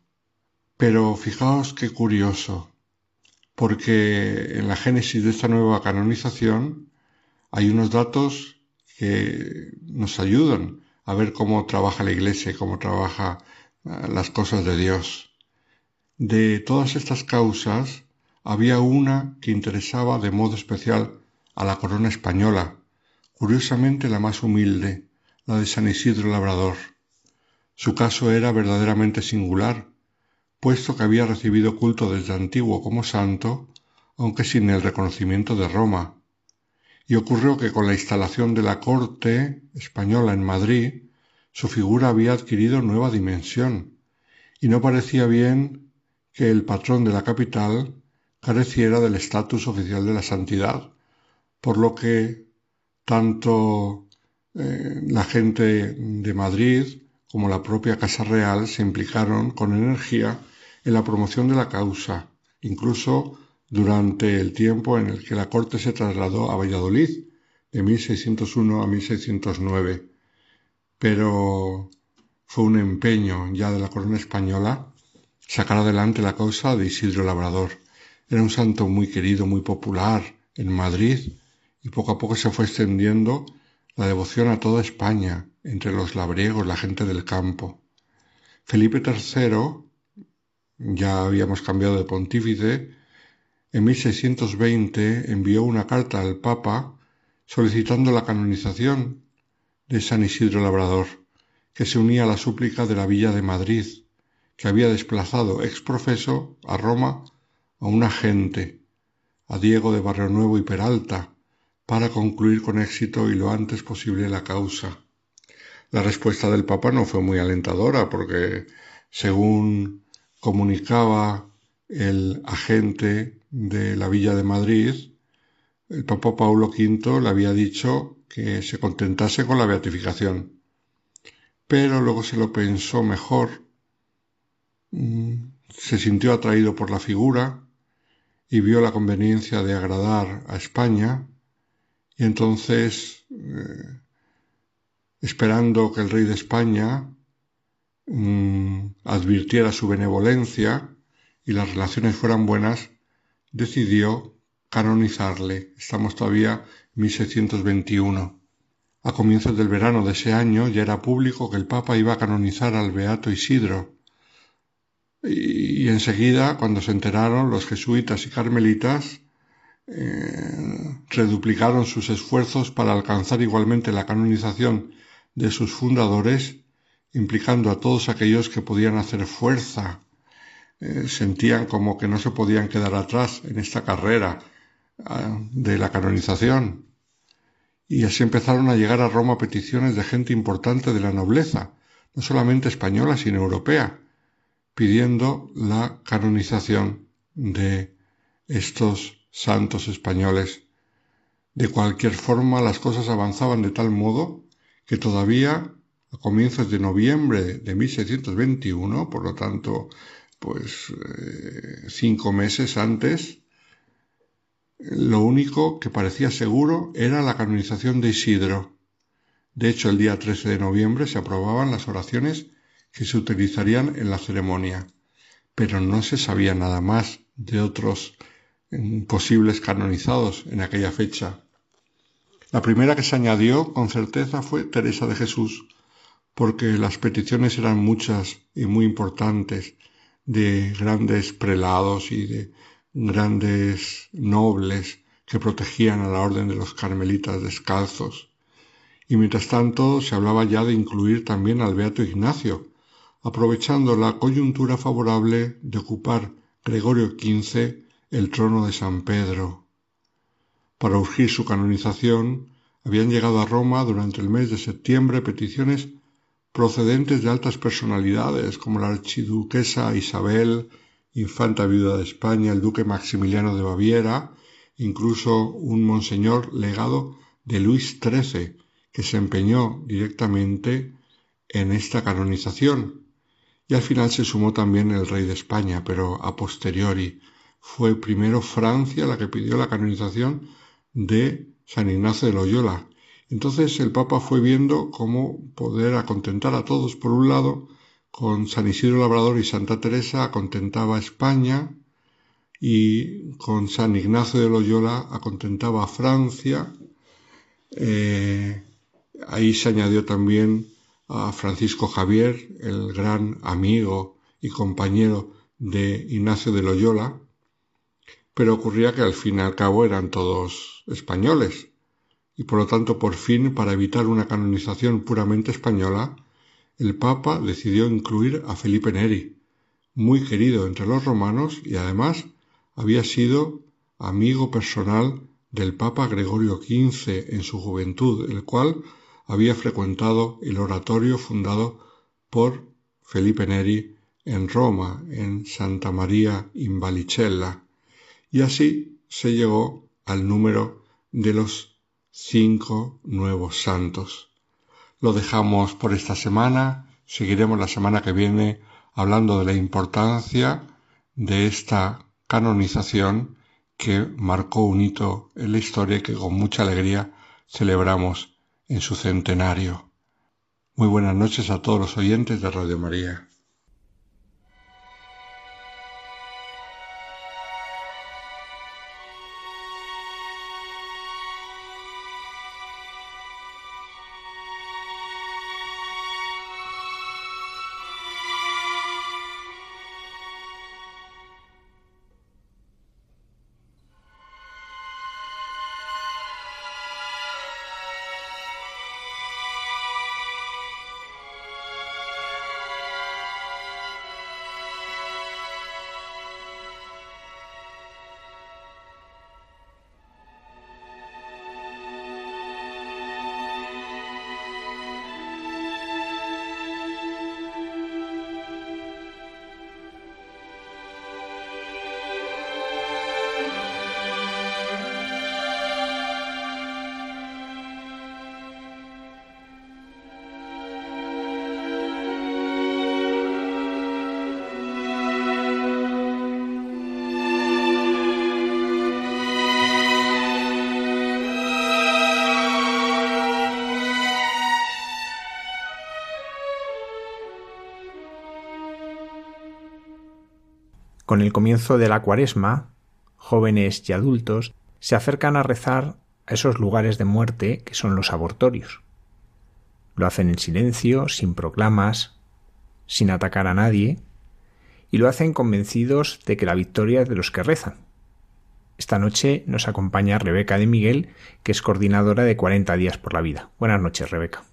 Pero fijaos qué curioso, porque en la génesis de esta nueva canonización hay unos datos que nos ayudan a ver cómo trabaja la Iglesia cómo trabaja ah, las cosas de Dios. De todas estas causas, había una que interesaba de modo especial a la corona española, curiosamente la más humilde, la de San Isidro Labrador. Su caso era verdaderamente singular, puesto que había recibido culto desde antiguo como santo, aunque sin el reconocimiento de Roma. Y ocurrió que con la instalación de la corte española en Madrid, su figura había adquirido nueva dimensión, y no parecía bien que el patrón de la capital careciera del estatus oficial de la santidad, por lo que tanto eh, la gente de Madrid como la propia Casa Real se implicaron con energía en la promoción de la causa, incluso durante el tiempo en el que la corte se trasladó a Valladolid, de 1601 a 1609. Pero fue un empeño ya de la corona española sacar adelante la causa de Isidro Labrador. Era un santo muy querido, muy popular en Madrid y poco a poco se fue extendiendo la devoción a toda España, entre los labriegos, la gente del campo. Felipe III, ya habíamos cambiado de pontífice, en 1620 envió una carta al Papa solicitando la canonización de San Isidro Labrador, que se unía a la súplica de la Villa de Madrid, que había desplazado ex profeso a Roma a un agente, a Diego de Barrio Nuevo y Peralta, para concluir con éxito y lo antes posible la causa. La respuesta del Papa no fue muy alentadora porque, según comunicaba el agente de la Villa de Madrid, el Papa Paulo V le había dicho que se contentase con la beatificación. Pero luego se lo pensó mejor, mm, se sintió atraído por la figura y vio la conveniencia de agradar a España y entonces, eh, esperando que el rey de España mm, advirtiera su benevolencia y las relaciones fueran buenas, decidió canonizarle. Estamos todavía en 1621. A comienzos del verano de ese año ya era público que el Papa iba a canonizar al Beato Isidro, y, enseguida, cuando se enteraron, los jesuitas y carmelitas eh, reduplicaron sus esfuerzos para alcanzar igualmente la canonización de sus fundadores, implicando a todos aquellos que podían hacer fuerza, eh, sentían como que no se podían quedar atrás en esta carrera ah, de la canonización. Y así empezaron a llegar a Roma peticiones de gente importante de la nobleza, no solamente española, sino europea, pidiendo la canonización de estos santos españoles. De cualquier forma, las cosas avanzaban de tal modo que todavía a comienzos de noviembre de 1621, por lo tanto, pues eh, cinco meses antes, lo único que parecía seguro era la canonización de Isidro. De hecho, el día 13 de noviembre se aprobaban las oraciones que se utilizarían en la ceremonia, pero no se sabía nada más de otros posibles canonizados en aquella fecha. La primera que se añadió con certeza fue Teresa de Jesús, porque las peticiones eran muchas y muy importantes de grandes prelados y de grandes nobles que protegían a la orden de los carmelitas descalzos. Y mientras tanto se hablaba ya de incluir también al Beato Ignacio, aprovechando la coyuntura favorable de ocupar Gregorio XV el trono de San Pedro. Para urgir su canonización, habían llegado a Roma durante el mes de septiembre peticiones procedentes de altas personalidades como la archiduquesa Isabel, infanta viuda de España, el duque Maximiliano de Baviera, incluso un monseñor legado de Luis XIII, que se empeñó directamente en esta canonización, y al final se sumó también el rey de España, pero a posteriori. Fue primero Francia la que pidió la canonización de San Ignacio de Loyola. Entonces el Papa fue viendo cómo poder acontentar a todos. Por un lado, con San Isidro Labrador y Santa Teresa acontentaba a España y con San Ignacio de Loyola acontentaba a Francia. Eh, ahí se añadió también a Francisco Javier, el gran amigo y compañero de Ignacio de Loyola, pero ocurría que al fin y al cabo eran todos españoles, y por lo tanto por fin, para evitar una canonización puramente española, el Papa decidió incluir a Felipe Neri, muy querido entre los romanos y además había sido amigo personal del Papa Gregorio XV en su juventud, el cual había frecuentado el oratorio fundado por Felipe Neri en Roma, en Santa María in Valicella, y así se llegó al número de los cinco nuevos santos. Lo dejamos por esta semana, seguiremos la semana que viene hablando de la importancia de esta canonización que marcó un hito en la historia que con mucha alegría celebramos en su centenario. Muy buenas noches a todos los oyentes de Radio María. Con el comienzo de la cuaresma, jóvenes y adultos se acercan a rezar a esos lugares de muerte que son los abortorios. Lo hacen en silencio, sin proclamas, sin atacar a nadie, y lo hacen convencidos de que la victoria es de los que rezan. Esta noche nos acompaña Rebeca de Miguel, que es coordinadora de 40 días por la vida. Buenas noches, Rebeca.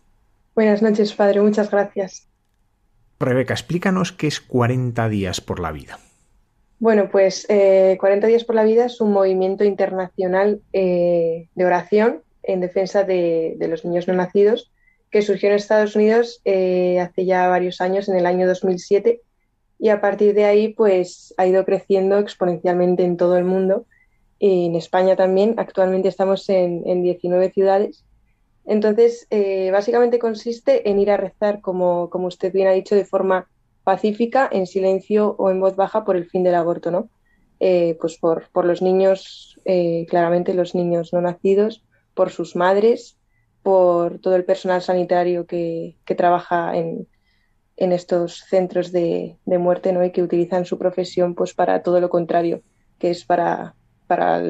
Buenas noches, padre. Muchas gracias. Rebeca, explícanos qué es 40 días por la vida. Bueno, pues 40 eh, días por la vida es un movimiento internacional eh, de oración en defensa de, los niños no nacidos que surgió en Estados Unidos eh, hace ya varios años, en el año 2007, y a partir de ahí pues ha ido creciendo exponencialmente en todo el mundo en España también. Actualmente estamos en, 19 ciudades. Entonces, eh, básicamente consiste en ir a rezar, como, como usted bien ha dicho, de forma pacífica, en silencio o en voz baja por el fin del aborto, ¿no? Eh, pues por, por, los niños, eh, claramente los niños no nacidos, por sus madres, por todo el personal sanitario que, que trabaja en, en estos centros de, muerte ¿no? y que utilizan su profesión pues para todo lo contrario, que es para, para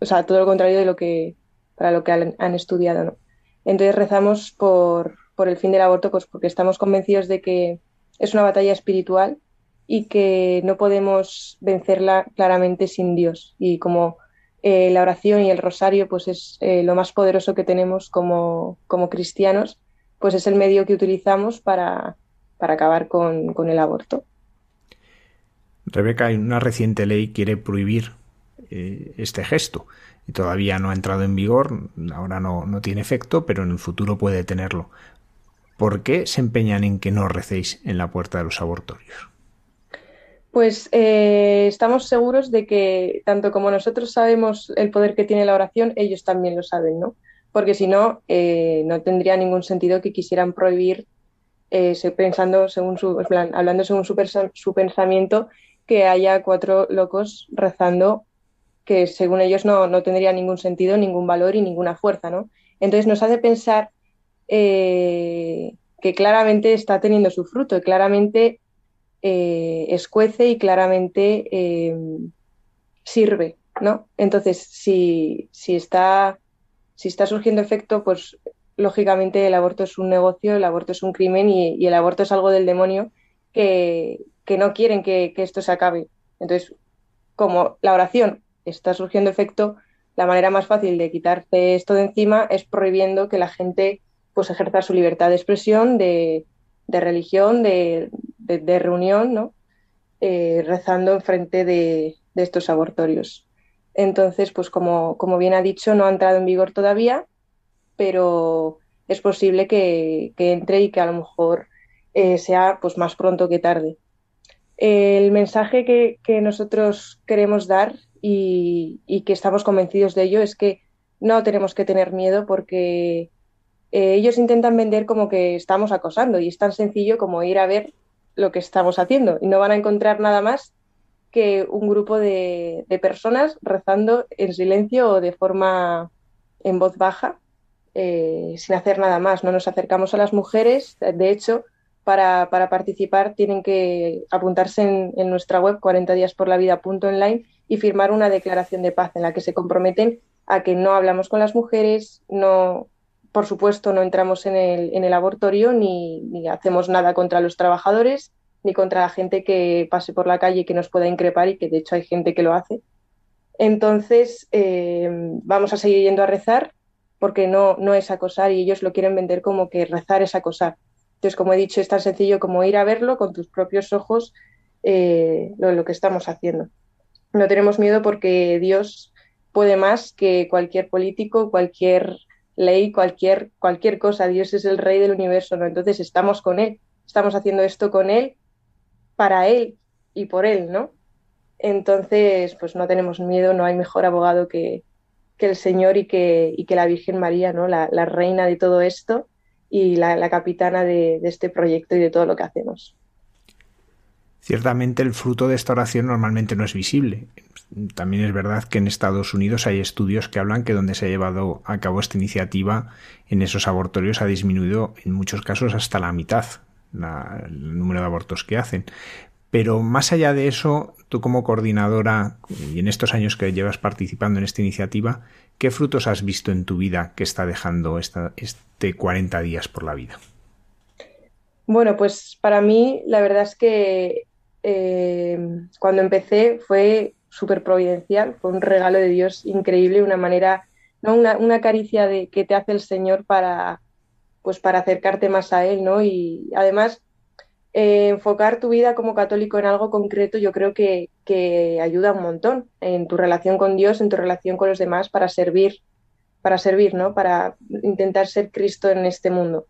o sea, todo lo contrario de lo que, para lo que han, estudiado. ¿no? Entonces rezamos por, por, el fin del aborto pues porque estamos convencidos de que es una batalla espiritual y que no podemos vencerla claramente sin Dios. Y como eh, la oración y el rosario pues es eh, lo más poderoso que tenemos como, como cristianos, pues es el medio que utilizamos para para acabar con, el aborto. Rebeca, una reciente ley quiere prohibir eh, este gesto y todavía no ha entrado en vigor, ahora no, no, tiene efecto, pero en el futuro puede tenerlo. ¿Por qué se empeñan en que no recéis en la puerta de los abortorios? Pues eh, estamos seguros de que tanto como nosotros sabemos el poder que tiene la oración, ellos también lo saben, ¿no? Porque si no, eh, no tendría ningún sentido que quisieran prohibir eh, pensando según su, plan, hablando según su, su, pensamiento, que haya cuatro locos rezando que según ellos no, no, tendría ningún sentido, ningún valor y ninguna fuerza, ¿no? Entonces nos hace pensar eh, que claramente está teniendo su fruto, y claramente eh, escuece y claramente eh, sirve, ¿no? Entonces, si, si, está, si está surgiendo efecto, pues lógicamente el aborto es un negocio, el aborto es un crimen y, el aborto es algo del demonio que, no quieren que, esto se acabe. Entonces, como la oración está surgiendo efecto, la manera más fácil de quitarse esto de encima es prohibiendo que la gente pues ejerza su libertad de expresión, de, religión, de, reunión, ¿no? Eh, rezando en frente de, estos abortorios. Entonces, pues como, como bien ha dicho, no ha entrado en vigor todavía, pero es posible que, entre y que a lo mejor eh, sea pues, más pronto que tarde. El mensaje que, nosotros queremos dar y, que estamos convencidos de ello es que no tenemos que tener miedo porque eh, ellos intentan vender como que estamos acosando y es tan sencillo como ir a ver lo que estamos haciendo y no van a encontrar nada más que un grupo de personas rezando en silencio o de forma en voz baja eh, sin hacer nada más. No nos acercamos a las mujeres. De hecho, para, participar tienen que apuntarse en, nuestra web 40 días por la vida.online y firmar una declaración de paz en la que se comprometen a que no hablamos con las mujeres, no, por supuesto, no entramos en el, en el ni, ni, hacemos nada contra los trabajadores ni contra la gente que pase por la calle y que nos pueda increpar y que de hecho hay gente que lo hace. Entonces, eh, vamos a seguir yendo a rezar porque no, no es acosar y ellos lo quieren vender como que rezar es acosar. Entonces, como he dicho, es tan sencillo como ir a verlo con tus propios ojos eh, lo, que estamos haciendo. No tenemos miedo porque Dios puede más que cualquier político, cualquier ley, cualquier, cualquier cosa. Dios es el rey del universo, ¿no? Entonces estamos con Él, estamos haciendo esto con Él, para Él y por Él, ¿no? Entonces, pues no tenemos miedo, no hay mejor abogado que, que el Señor y que, y que la Virgen María, ¿no? la, reina de todo esto y la, capitana de, este proyecto y de todo lo que hacemos. Ciertamente el fruto de esta oración normalmente no es visible. También es verdad que en Estados Unidos hay estudios que hablan que donde se ha llevado a cabo esta iniciativa en esos abortorios ha disminuido en muchos casos hasta la mitad el número de abortos que hacen Pero más allá de eso, tú como coordinadora y en estos años que llevas participando en esta iniciativa, ¿qué frutos has visto en tu vida que está dejando esta, este 40 días por la vida? Bueno, pues para mí la verdad es que eh, cuando empecé fue súper providencial, fue un regalo de Dios increíble, una manera, ¿no? una, una caricia de, que te hace el Señor para, pues para acercarte más a Él, ¿no? Y además eh, enfocar tu vida como católico en algo concreto yo creo que, que, ayuda un montón en tu relación con Dios, en tu relación con los demás para servir, para servir, ¿no? Para intentar ser Cristo en este mundo.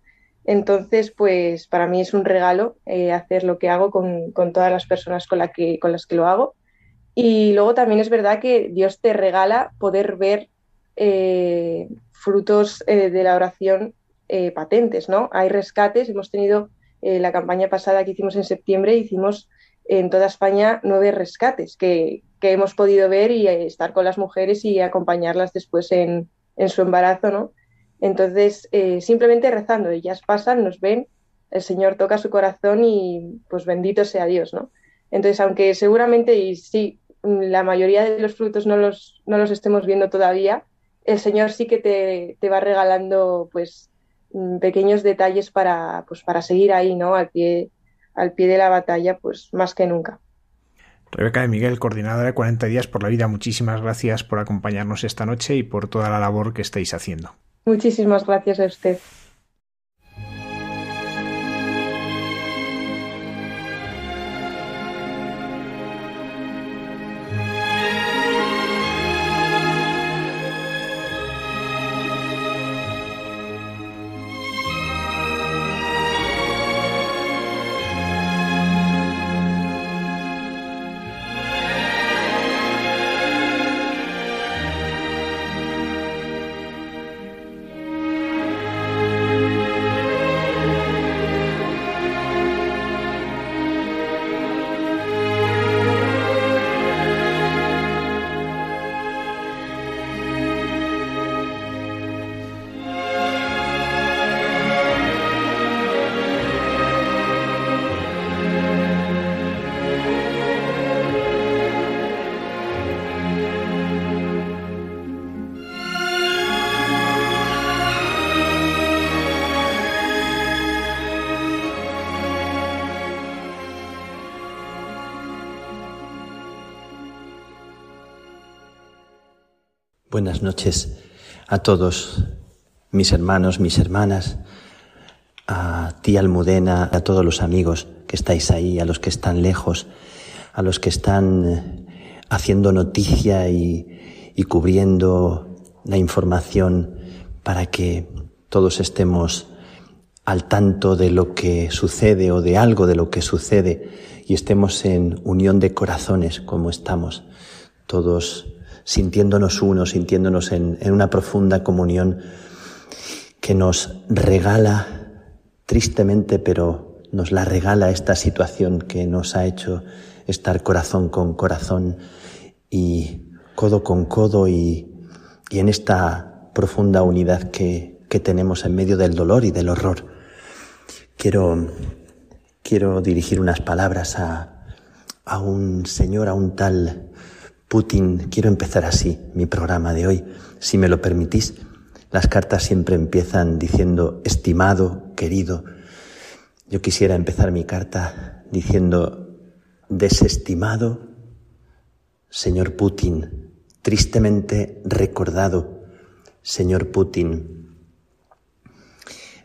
Entonces, pues para mí es un regalo eh, hacer lo que hago con, todas las personas con, las que lo hago. Y luego también es verdad que Dios te regala poder ver eh, frutos eh, de la oración patentes, ¿no? Hay rescates, hemos tenido la campaña pasada que hicimos en septiembre, hicimos en toda España nueve rescates que, hemos podido ver y estar con las mujeres y acompañarlas después en, en su embarazo, ¿no? Entonces, eh, simplemente rezando, ellas pasan, nos ven, el Señor toca su corazón y pues bendito sea Dios, ¿no? Entonces, aunque seguramente, y sí, la mayoría de los frutos no los, no los estemos viendo todavía, el Señor sí que te, te va regalando pues Mm, pequeños detalles para, pues, para seguir ahí, ¿no? Al pie, al pie de la batalla, pues más que nunca. Rebeca de Miguel, coordinadora de 40 días por la vida, muchísimas gracias por acompañarnos esta noche y por toda la labor que estáis haciendo. Muchísimas gracias a usted. Buenas noches a todos mis hermanos, mis hermanas, a ti Almudena, a todos los amigos que estáis ahí, a los que están lejos, a los que están eh, haciendo noticia y, y cubriendo la información para que todos estemos al tanto de lo que sucede o de algo de lo que sucede y estemos en unión de corazones como estamos todos sintiéndonos uno, sintiéndonos en, en una profunda comunión que nos regala, tristemente, pero nos la regala esta situación que nos ha hecho estar corazón con corazón y codo con codo y, y en esta profunda unidad que, que, tenemos en medio del dolor y del horror. Quiero, quiero dirigir unas palabras a, a un señor, a un tal Putin, quiero empezar así mi programa de hoy, si me lo permitís. Las cartas siempre empiezan diciendo estimado, querido. Yo quisiera empezar mi carta diciendo desestimado, señor Putin, tristemente recordado, señor Putin.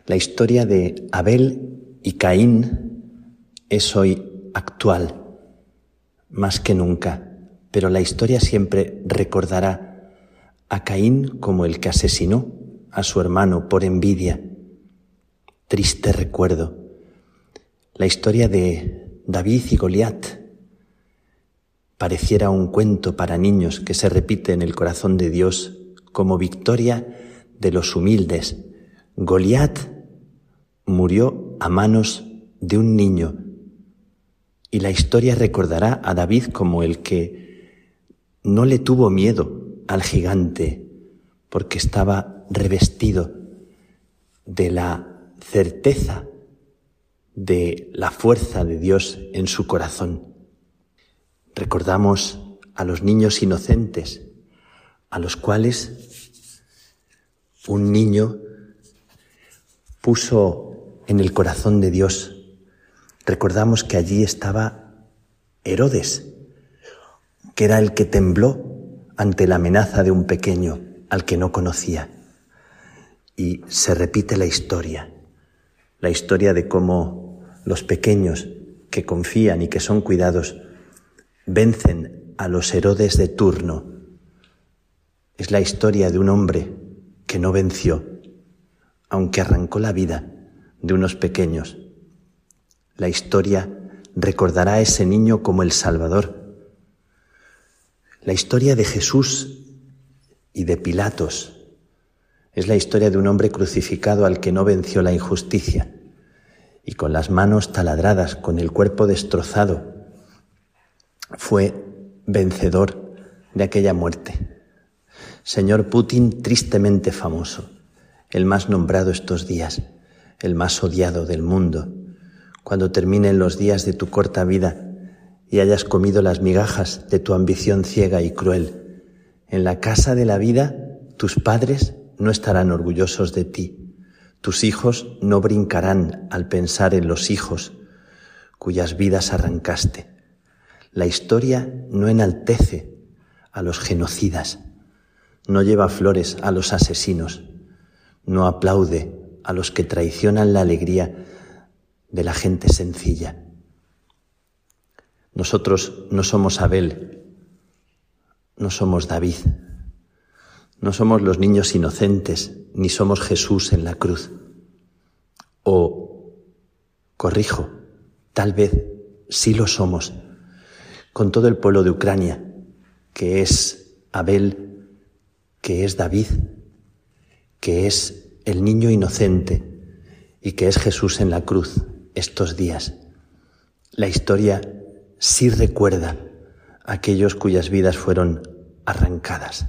La historia de Abel y Caín es hoy actual, más que nunca pero la historia siempre recordará a Caín como el que asesinó a su hermano por envidia. Triste recuerdo. La historia de David y Goliat pareciera un cuento para niños que se repite en el corazón de Dios como victoria de los humildes. Goliat murió a manos de un niño y la historia recordará a David como el que no le tuvo miedo al gigante porque estaba revestido de la certeza de la fuerza de Dios en su corazón. recordamos a los niños inocentes, a los cuales un niño puso en el corazón de Dios. Recordamos que allí estaba Herodes, que era el que tembló ante la amenaza de un pequeño al que no conocía. Y se repite la historia, la historia de cómo los pequeños que confían y que son cuidados vencen a los Herodes de turno. Es la historia de un hombre que no venció, aunque arrancó la vida de unos pequeños. La historia recordará a ese niño como el Salvador. La historia de Jesús y de Pilatos es la historia de un hombre crucificado al que no venció la injusticia y con las manos taladradas, con el cuerpo destrozado, fue vencedor de aquella muerte. Señor Putin, tristemente famoso, el más nombrado estos días, el más odiado del mundo, cuando terminen los días de tu corta vida y hayas comido las migajas de tu ambición ciega y cruel, en la casa de la vida tus padres no estarán orgullosos de ti, tus hijos no brincarán al pensar en los hijos cuyas vidas arrancaste. La historia no enaltece a los genocidas, no lleva flores a los asesinos, no aplaude a los que traicionan la alegría de la gente sencilla. Nosotros no somos Abel, no somos David, no somos los niños inocentes, ni somos Jesús en la cruz. O, corrijo, tal vez sí lo somos, con todo el pueblo de Ucrania, que es Abel, que es David, que es el niño inocente y que es Jesús en la cruz estos días. La historia sí recuerda aquellos cuyas vidas fueron arrancadas.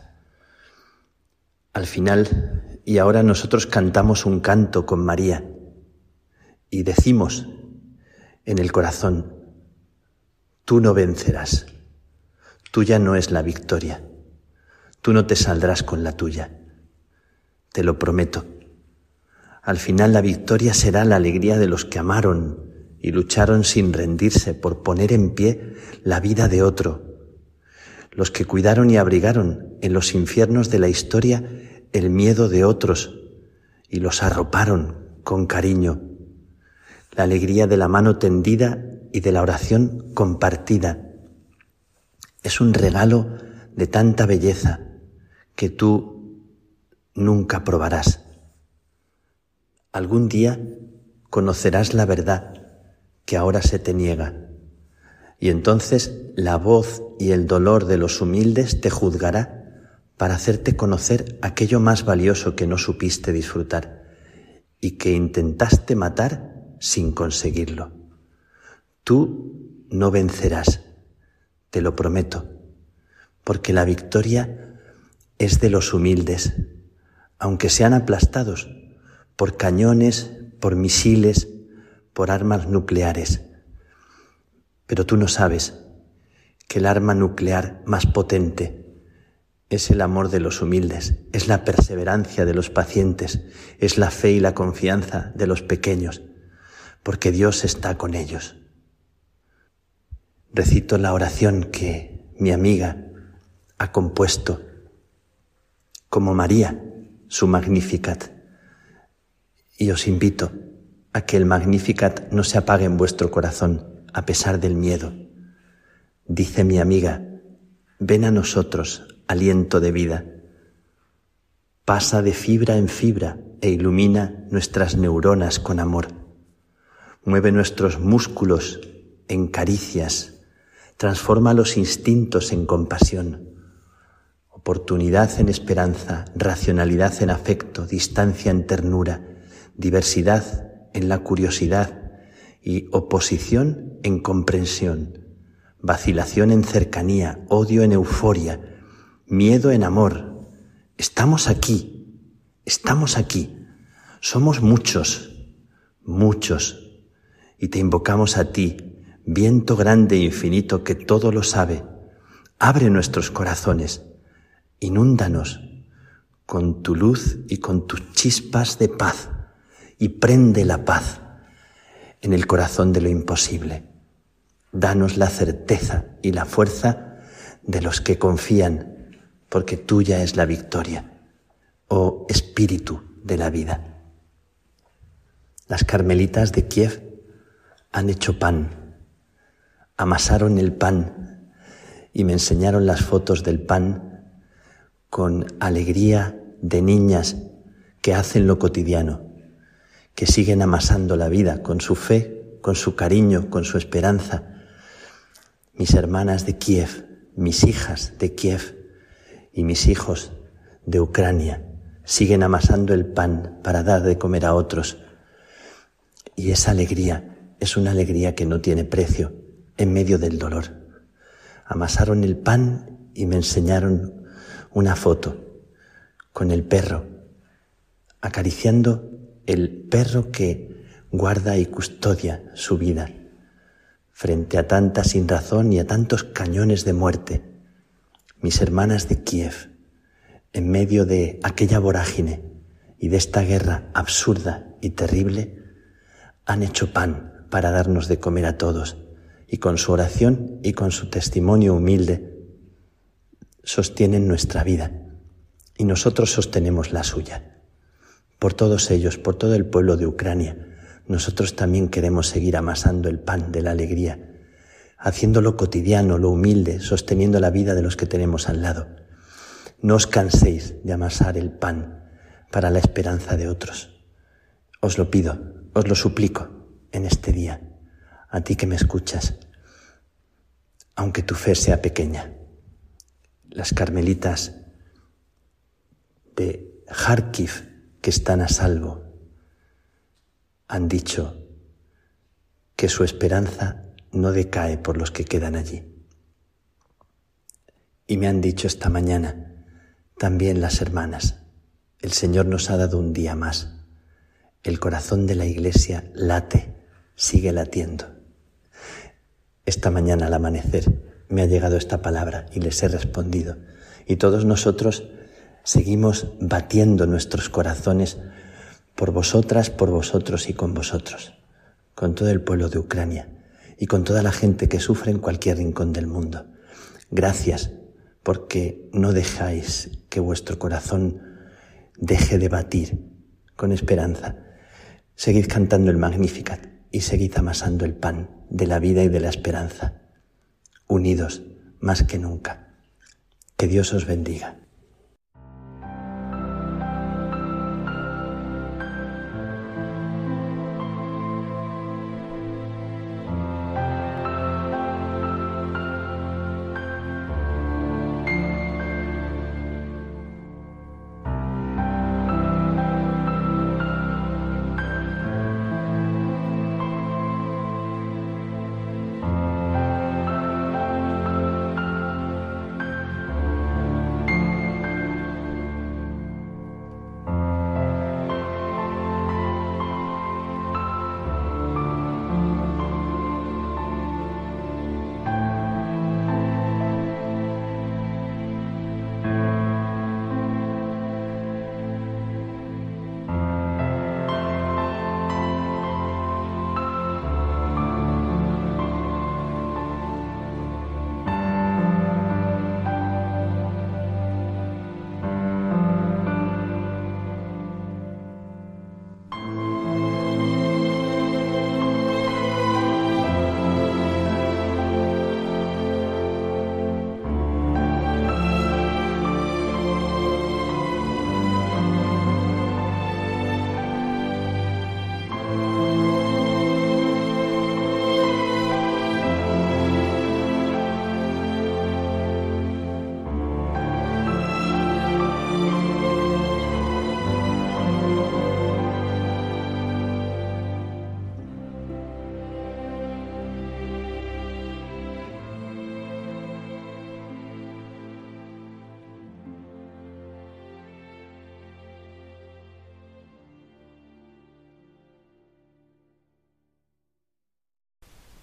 Al final, y ahora nosotros cantamos un canto con María y decimos en el corazón, Tú no vencerás. Tuya no es la victoria. Tú no te saldrás con la tuya. Te lo prometo. Al final la victoria será la alegría de los que amaron y lucharon sin rendirse por poner en pie la vida de otro. Los que cuidaron y abrigaron en los infiernos de la historia el miedo de otros y los arroparon con cariño. La alegría de la mano tendida y de la oración compartida. Es un regalo de tanta belleza que tú nunca probarás. Algún día conocerás la verdad que ahora se te niega, y entonces la voz y el dolor de los humildes te juzgará para hacerte conocer aquello más valioso que no supiste disfrutar y que intentaste matar sin conseguirlo. Tú no vencerás, te lo prometo, porque la victoria es de los humildes, aunque sean aplastados por cañones, por misiles, por armas nucleares. Pero tú no sabes que el arma nuclear más potente es el amor de los humildes, es la perseverancia de los pacientes, es la fe y la confianza de los pequeños, porque Dios está con ellos recito la oración que mi amiga ha compuesto como María, su Magnificat. Y os invito a que el Magnificat no se apague en vuestro corazón a pesar del miedo. Dice mi amiga, ven a nosotros, aliento de vida. Pasa de fibra en fibra e ilumina nuestras neuronas con amor. Mueve nuestros músculos en caricias transforma los instintos en compasión, oportunidad en esperanza, racionalidad en afecto, distancia en ternura, diversidad en la curiosidad y oposición en comprensión, vacilación en cercanía, odio en euforia, miedo en amor. Estamos aquí, estamos aquí, somos muchos, muchos, y te invocamos a ti, viento grande e infinito que todo lo sabe, abre nuestros corazones, inúndanos con tu luz y con tus chispas de paz y prende la paz en el corazón de lo imposible. Danos la certeza y la fuerza de los que confían, porque tuya es la victoria, oh Espíritu de la vida. Las carmelitas de Kiev han hecho pan, amasaron el pan y me enseñaron las fotos del pan con alegría de niñas que hacen lo cotidiano, que siguen amasando la vida con su fe, con su cariño, con su esperanza. Mis hermanas de Kiev, mis hijas de Kiev y mis hijos de Ucrania siguen amasando el pan para dar de comer a otros. Y esa alegría es una alegría que no tiene precio en medio del dolor. Amasaron el pan y me enseñaron una foto con el perro, acariciando el perro que guarda y custodia su vida frente a tanta sin razón y a tantos cañones de muerte. Mis hermanas de Kiev, en medio de aquella vorágine y de esta guerra absurda y terrible, han hecho pan para darnos de comer a todos, y con su oración y con su testimonio humilde sostienen nuestra vida, y nosotros sostenemos la suya. Por todos ellos, por todo el pueblo de Ucrania, nosotros también queremos seguir amasando el pan de la alegría, haciéndolo cotidiano, lo humilde, sosteniendo la vida de los que tenemos al lado. No os canséis de amasar el pan para la esperanza de otros. Os lo pido, os lo suplico en este día, a ti que me escuchas, aunque tu fe sea pequeña. Las carmelitas de Kharkiv que están a salvo han dicho que su esperanza no decae por los que quedan allí. Y me han dicho esta mañana también las hermanas, el Señor nos ha dado un día más. El corazón de la iglesia late sigue latiendo. Esta mañana al amanecer me ha llegado esta palabra y les he respondido. Y todos nosotros seguimos batiendo nuestros corazones por vosotras, por vosotros y con vosotros, con todo el pueblo de Ucrania y con toda la gente que sufre en cualquier rincón del mundo. Gracias porque no dejáis que vuestro corazón deje de batir con esperanza. Seguid cantando el Magnificat y seguid amasando el pan de la vida y de la esperanza, unidos más que nunca. Que Dios os bendiga.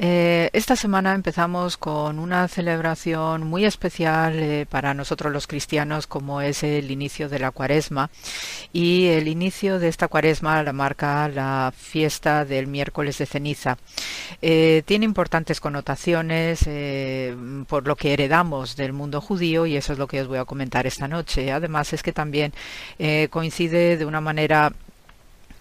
Eh, esta semana empezamos con una celebración muy especial eh, para nosotros los cristianos como es el inicio de la cuaresma y el inicio de esta cuaresma la marca la fiesta del miércoles de ceniza. Eh, tiene importantes connotaciones por lo que heredamos del mundo judío y eso es lo que os voy a comentar esta noche. Además es que también coincide de una manera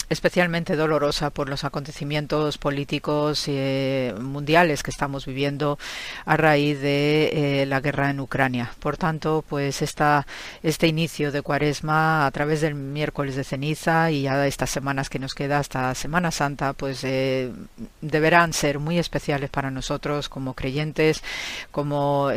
especialmente dolorosa por los acontecimientos políticos eh, mundiales que estamos viviendo a raíz de eh, la guerra en Ucrania. Por tanto, pues esta, este inicio de Cuaresma a través del miércoles de ceniza y ya estas semanas que nos queda hasta Semana Santa, pues eh, deberán ser muy especiales para nosotros como creyentes, como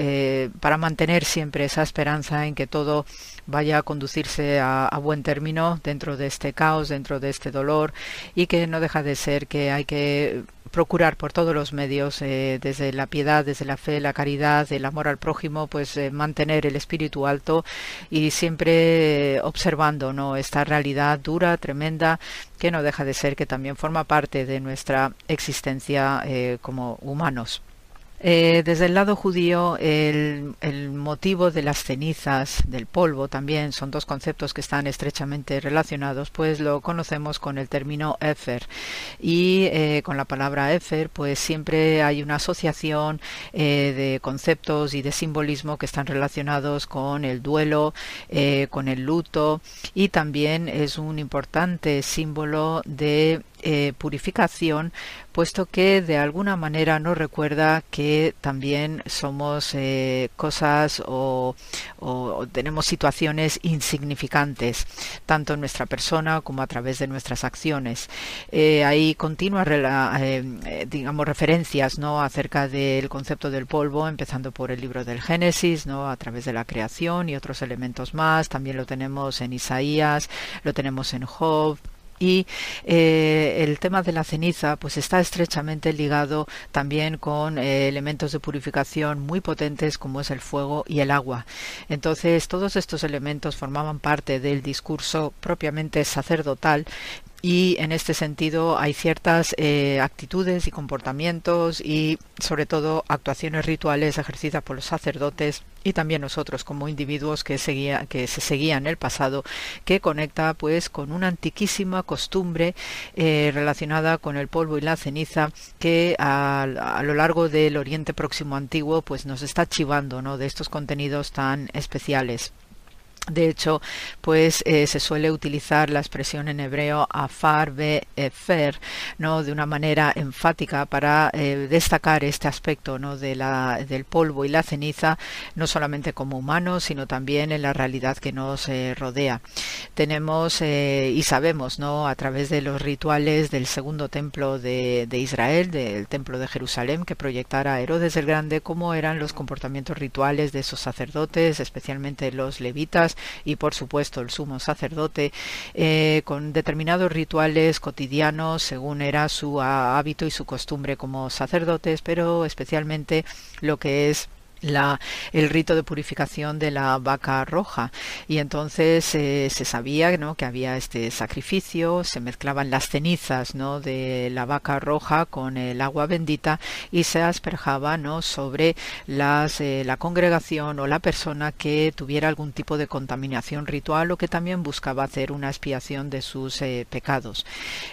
para mantener siempre esa esperanza en que todo vaya a conducirse a, buen término dentro de este caos, dentro de este dolor y que no deja de ser que hay que procurar por todos los medios, eh, desde la piedad, desde la fe, la caridad, el amor al prójimo, pues eh, mantener el espíritu alto y siempre observando ¿no? esta realidad dura, tremenda, que no deja de ser que también forma parte de nuestra existencia eh, como humanos. Eh, desde el lado judío, el, motivo de las cenizas, del polvo también, son dos conceptos que están estrechamente relacionados, pues lo conocemos con el término Efer. Y eh, con la palabra Efer, pues siempre hay una asociación eh, de conceptos y de simbolismo que están relacionados con el duelo, con el luto, y también es un importante símbolo de eh, purificación, puesto que de alguna manera nos recuerda que también somos eh, cosas o, tenemos situaciones insignificantes, tanto en nuestra persona como a través de nuestras acciones. Eh, hay continuas, digamos, referencias ¿no? acerca del concepto del polvo, empezando por el libro del Génesis, ¿no? a través de la creación y otros elementos más. También lo tenemos en Isaías, lo tenemos en Job, y eh, el tema de la ceniza pues está estrechamente ligado también con eh, elementos de purificación muy potentes como es el fuego y el agua. Entonces todos estos elementos formaban parte del discurso propiamente sacerdotal y en este sentido hay ciertas eh, actitudes y comportamientos y sobre todo actuaciones rituales ejercidas por los sacerdotes y también nosotros como individuos que, seguía, que se seguían el pasado que conecta pues con una antiquísima costumbre eh, relacionada con el polvo y la ceniza que a, a, lo largo del Oriente Próximo antiguo pues nos está chivando ¿no? de estos contenidos tan especiales. De hecho, pues eh, se suele utilizar la expresión en hebreo afar be efer, ¿no? de una manera enfática para eh, destacar este aspecto ¿no? de la, del polvo y la ceniza, no solamente como humanos, sino también en la realidad que nos eh, rodea. Tenemos y sabemos ¿no? a través de los rituales del segundo templo de, de Israel, del templo de Jerusalén, que proyectara Herodes el Grande, cómo eran los comportamientos rituales de esos sacerdotes, especialmente los levitas y por supuesto el sumo sacerdote eh, con determinados rituales cotidianos según era su hábito y su costumbre como sacerdotes, pero especialmente lo que es el rito de purificación de la vaca roja y entonces eh, se sabía ¿no? que había este sacrificio se mezclaban las cenizas ¿no? de la vaca roja con el agua bendita y se asperjaba sobre las, eh, la congregación o la persona que tuviera algún tipo de contaminación ritual o que también buscaba hacer una expiación de sus eh, pecados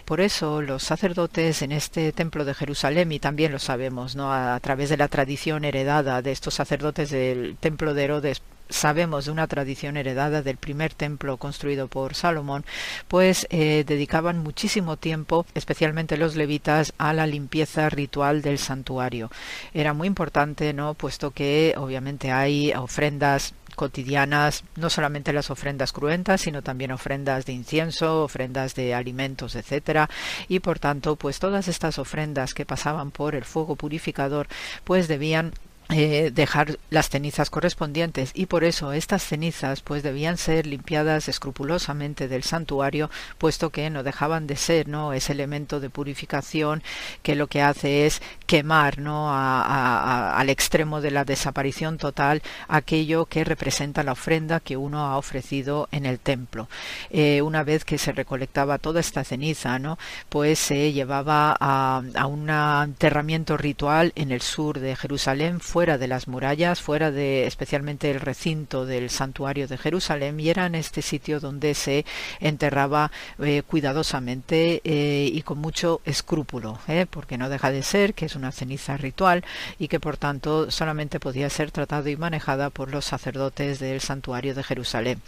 por eso los sacerdotes en este templo de Jerusalén y también lo sabemos ¿no? a, a través de la tradición heredada de estos sacerdotes del templo de Herodes sabemos de una tradición heredada del primer templo construido por Salomón, pues eh, dedicaban muchísimo tiempo, especialmente los levitas, a la limpieza ritual del santuario. Era muy importante, ¿no? Puesto que obviamente hay ofrendas cotidianas, no solamente las ofrendas cruentas, sino también ofrendas de incienso, ofrendas de alimentos, etcétera, y por tanto, pues todas estas ofrendas que pasaban por el fuego purificador, pues debían eh, dejar las cenizas correspondientes. Y por eso estas cenizas pues debían ser limpiadas escrupulosamente del santuario puesto que no dejaban de ser no ese elemento de purificación que lo que hace es quemar no al extremo de la desaparición total aquello que representa la ofrenda que uno ha ofrecido en el templo. Eh, una vez que se recolectaba toda esta ceniza no pues se llevaba a, a un enterramiento ritual en el sur de Jerusalén fuera de las murallas, fuera de especialmente el recinto del santuario de Jerusalén, y era en este sitio donde se enterraba eh, cuidadosamente eh, y con mucho escrúpulo, eh, porque no deja de ser que es una ceniza ritual y que por tanto solamente podía ser tratado y manejada por los sacerdotes del santuario de Jerusalén.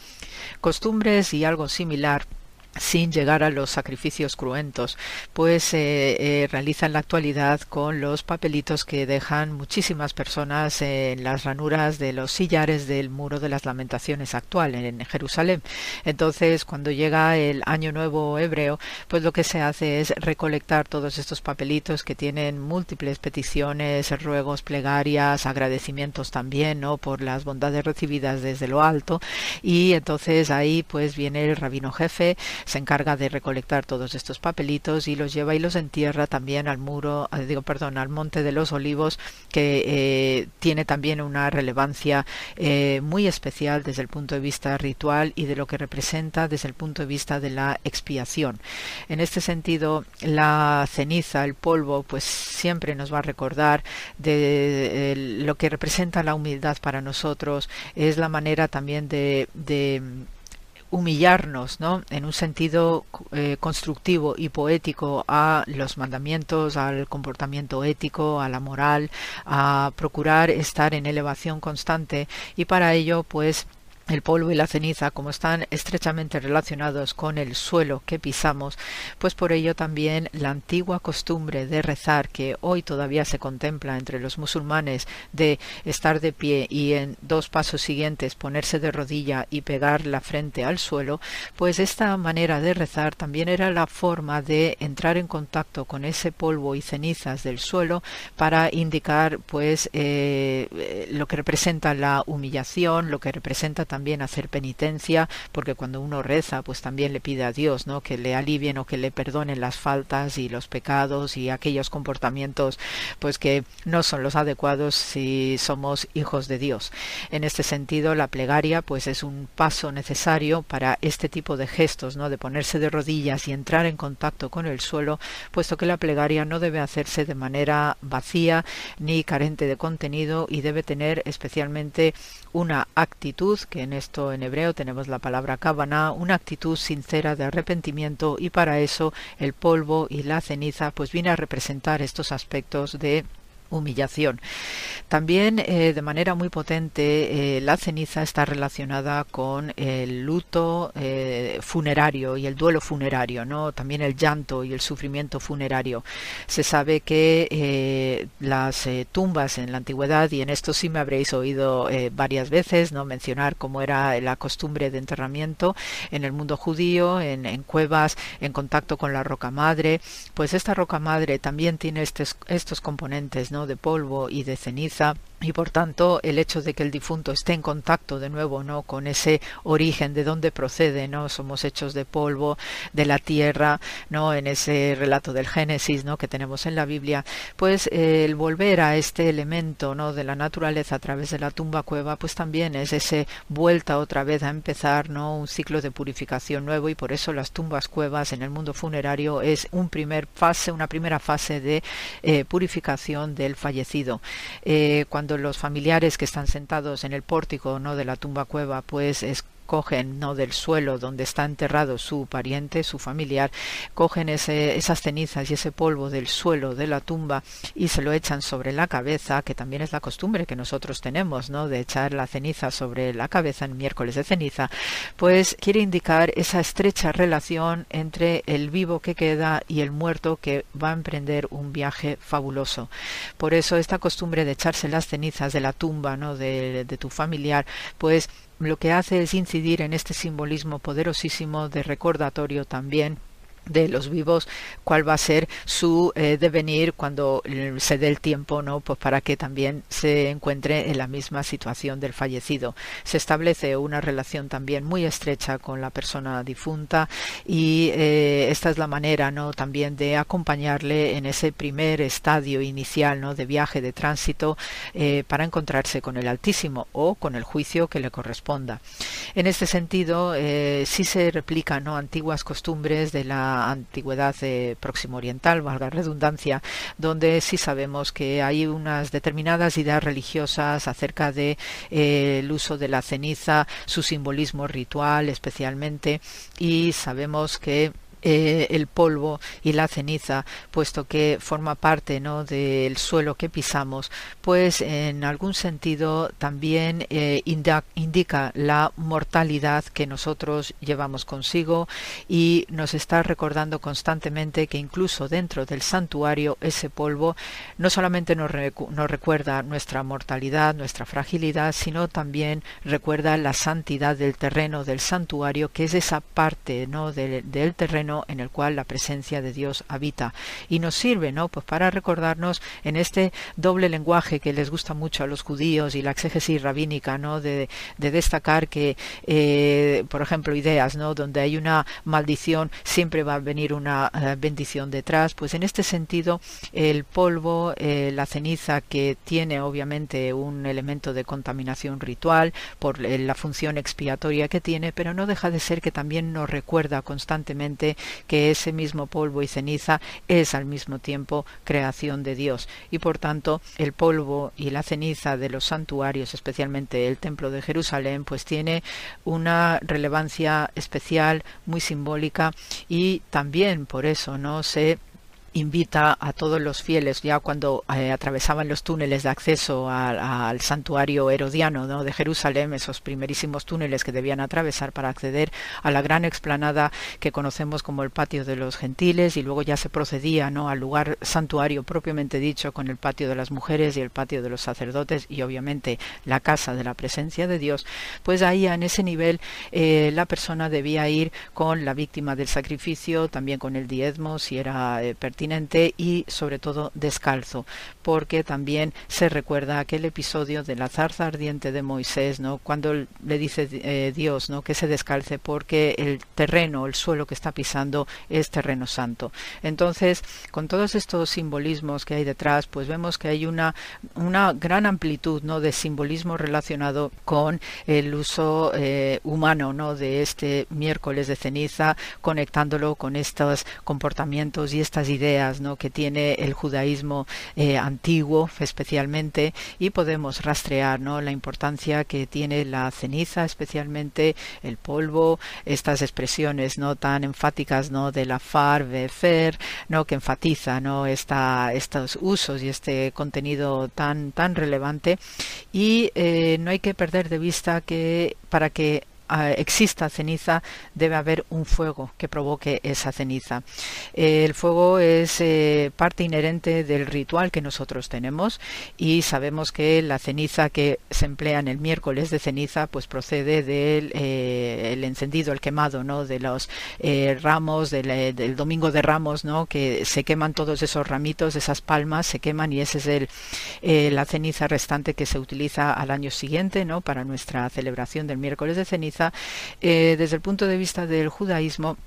Costumbres y algo similar sin llegar a los sacrificios cruentos, pues eh, eh, realiza en la actualidad con los papelitos que dejan muchísimas personas en las ranuras de los sillares del muro de las lamentaciones actual en Jerusalén. Entonces, cuando llega el año nuevo hebreo, pues lo que se hace es recolectar todos estos papelitos que tienen múltiples peticiones, ruegos, plegarias, agradecimientos también, ¿no? por las bondades recibidas desde lo alto y entonces ahí pues viene el rabino jefe se encarga de recolectar todos estos papelitos y los lleva y los entierra también al muro, eh, digo, perdón, al Monte de los Olivos, que eh, tiene también una relevancia eh, muy especial desde el punto de vista ritual y de lo que representa desde el punto de vista de la expiación. En este sentido, la ceniza, el polvo, pues siempre nos va a recordar de, lo que representa la humildad para nosotros, es la manera también de humillarnos, ¿no? En un sentido eh, constructivo y poético a los mandamientos, al comportamiento ético, a la moral, a procurar estar en elevación constante y para ello, pues, el polvo y la ceniza, como están estrechamente relacionados con el suelo que pisamos, pues por ello también la antigua costumbre de rezar que hoy todavía se contempla entre los musulmanes de estar de pie y en dos pasos siguientes ponerse de rodilla y pegar la frente al suelo, pues esta manera de rezar también era la forma de entrar en contacto con ese polvo y cenizas del suelo para indicar pues eh, lo que representa la humillación, lo que representa también también hacer penitencia, porque cuando uno reza, pues también le pide a Dios, ¿no? Que le alivien o que le perdonen las faltas y los pecados y aquellos comportamientos, pues que no son los adecuados si somos hijos de Dios. En este sentido, la plegaria, pues es un paso necesario para este tipo de gestos, ¿no? De ponerse de rodillas y entrar en contacto con el suelo, puesto que la plegaria no debe hacerse de manera vacía ni carente de contenido y debe tener especialmente una actitud, que en esto en hebreo tenemos la palabra kavaná, una actitud sincera de arrepentimiento y para eso el polvo y la ceniza pues viene a representar estos aspectos de humillación. También eh, de manera muy potente eh, la ceniza está relacionada con el luto eh, funerario y el duelo funerario, ¿no? También el llanto y el sufrimiento funerario. Se sabe que las tumbas en la antigüedad y en esto sí me habréis oído varias veces, no mencionar cómo era la costumbre de enterramiento en el mundo judío, en, cuevas, en contacto con la roca madre, pues esta roca madre también tiene estos, estos componentes, ¿no? De polvo y de ceniza y por tanto el hecho de que el difunto esté en contacto de nuevo no con ese origen de dónde procede no somos hechos de polvo de la tierra no en ese relato del Génesis no que tenemos en la Biblia pues eh, el volver a este elemento no de la naturaleza a través de la tumba cueva pues también es ese vuelta otra vez a empezar no un ciclo de purificación nuevo y por eso las tumbas cuevas en el mundo funerario es un primer fase una primera fase de eh, purificación fallecido. Eh, cuando los familiares que están sentados en el pórtico no de la tumba cueva pues es cogen no del suelo donde está enterrado su pariente, su familiar, cogen esas cenizas y ese polvo del suelo de la tumba y se lo echan sobre la cabeza, que también es la costumbre que nosotros tenemos, ¿no? De echar la ceniza sobre la cabeza en miércoles de ceniza, pues quiere indicar esa estrecha relación entre el vivo que queda y el muerto que va a emprender un viaje fabuloso. Por eso esta costumbre de echarse las cenizas de la tumba, ¿no? de, de tu familiar, pues lo que hace es incidir en este simbolismo poderosísimo de recordatorio también de los vivos cuál va a ser su eh, devenir cuando se dé el tiempo no pues para que también se encuentre en la misma situación del fallecido. Se establece una relación también muy estrecha con la persona difunta y eh, esta es la manera no también de acompañarle en ese primer estadio inicial no de viaje de tránsito eh, para encontrarse con el altísimo o con el juicio que le corresponda. En este sentido sí se replican no antiguas costumbres de la antigüedad eh, próximo oriental, valga redundancia, donde sí sabemos que hay unas determinadas ideas religiosas acerca de eh, el uso de la ceniza, su simbolismo ritual especialmente, y sabemos que eh, el polvo y la ceniza, puesto que forma parte ¿no? del suelo que pisamos, pues en algún sentido también eh, indica la mortalidad que nosotros llevamos consigo y nos está recordando constantemente que incluso dentro del santuario ese polvo no solamente nos, recuerda nuestra mortalidad, nuestra fragilidad, sino también recuerda la santidad del terreno del santuario, que es esa parte ¿no? del terreno en el cual la presencia de Dios habita. Y nos sirve no pues para recordarnos en este doble lenguaje que les gusta mucho a los judíos y la exégesis rabínica no de, destacar que eh, por ejemplo ideas no donde hay una maldición siempre va a venir una eh, bendición detrás. Pues en este sentido el polvo eh, la ceniza que tiene obviamente un elemento de contaminación ritual por la función expiatoria que tiene pero no deja de ser que también nos recuerda constantemente que ese mismo polvo y ceniza es al mismo tiempo creación de Dios. Y por tanto el polvo y la ceniza de los santuarios, especialmente el templo de Jerusalén, pues tiene una relevancia especial, muy simbólica y también por eso no se invita a todos los fieles ya cuando eh, atravesaban los túneles de acceso al santuario herodiano ¿no? de Jerusalén, esos primerísimos túneles que debían atravesar para acceder a la gran explanada que conocemos como el patio de los gentiles y luego ya se procedía ¿no? al lugar santuario propiamente dicho con el patio de las mujeres y el patio de los sacerdotes y obviamente la casa de la presencia de Dios, pues ahí en ese nivel eh, la persona debía ir con la víctima del sacrificio, también con el diezmo si era eh, y sobre todo descalzo, porque también se recuerda aquel episodio de la zarza ardiente de Moisés, ¿no? Cuando le dice eh, Dios, ¿no? Que se descalce porque el terreno, el suelo que está pisando es terreno santo. Entonces, con todos estos simbolismos que hay detrás, pues vemos que hay una, una gran amplitud, ¿no? De simbolismo relacionado con el uso eh, humano, ¿no? De este miércoles de ceniza, conectándolo con estos comportamientos y estas ideas ¿no? que tiene el judaísmo eh, antiguo especialmente y podemos rastrear ¿no? la importancia que tiene la ceniza especialmente el polvo estas expresiones no tan enfáticas no de la far fer no que enfatiza no Esta, estos usos y este contenido tan tan relevante. Y eh, no hay que perder de vista que para que exista ceniza, debe haber un fuego que provoque esa ceniza. el fuego es eh, parte inherente del ritual que nosotros tenemos y sabemos que la ceniza que se emplea en el miércoles de ceniza pues procede del eh, el encendido, el quemado ¿no? de los eh, ramos del, del, domingo de ramos ¿no? que se queman todos esos ramitos, esas palmas se queman y ese es el, la ceniza restante que se utiliza al año siguiente ¿no? para nuestra celebración del miércoles de ceniza eh, desde el punto de vista del judaísmo,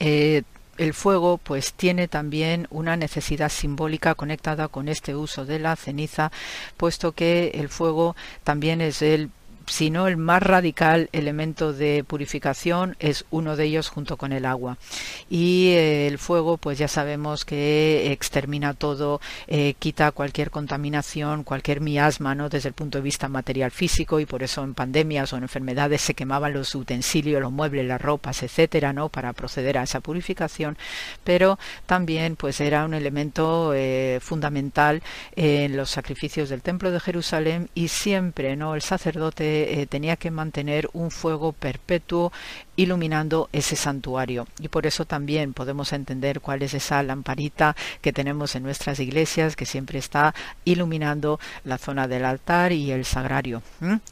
eh, el fuego pues tiene también una necesidad simbólica conectada con este uso de la ceniza, puesto que el fuego también es el sino el más radical elemento de purificación es uno de ellos junto con el agua. Y eh, el fuego, pues ya sabemos que extermina todo, eh, quita cualquier contaminación, cualquier miasma, ¿no? Desde el punto de vista material físico y por eso en pandemias o en enfermedades se quemaban los utensilios, los muebles, las ropas, etcétera, ¿no? Para proceder a esa purificación. Pero también, pues era un elemento eh, fundamental en los sacrificios del templo de Jerusalén y siempre, ¿no? El sacerdote eh, tenía que mantener un fuego perpetuo iluminando ese santuario. Y por eso también podemos entender cuál es esa lamparita que tenemos en nuestras iglesias que siempre está iluminando la zona del altar y el sagrario.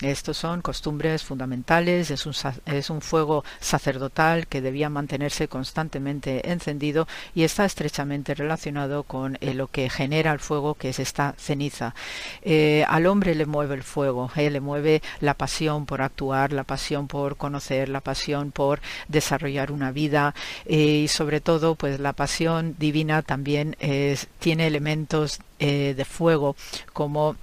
Estos son costumbres fundamentales, es un, es un fuego sacerdotal que debía mantenerse constantemente encendido y está estrechamente relacionado con eh, lo que genera el fuego, que es esta ceniza. Eh, al hombre le mueve el fuego, eh, le mueve la pasión por actuar, la pasión por conocer, la pasión por desarrollar una vida y sobre todo pues la pasión divina también tiene elementos de fuego como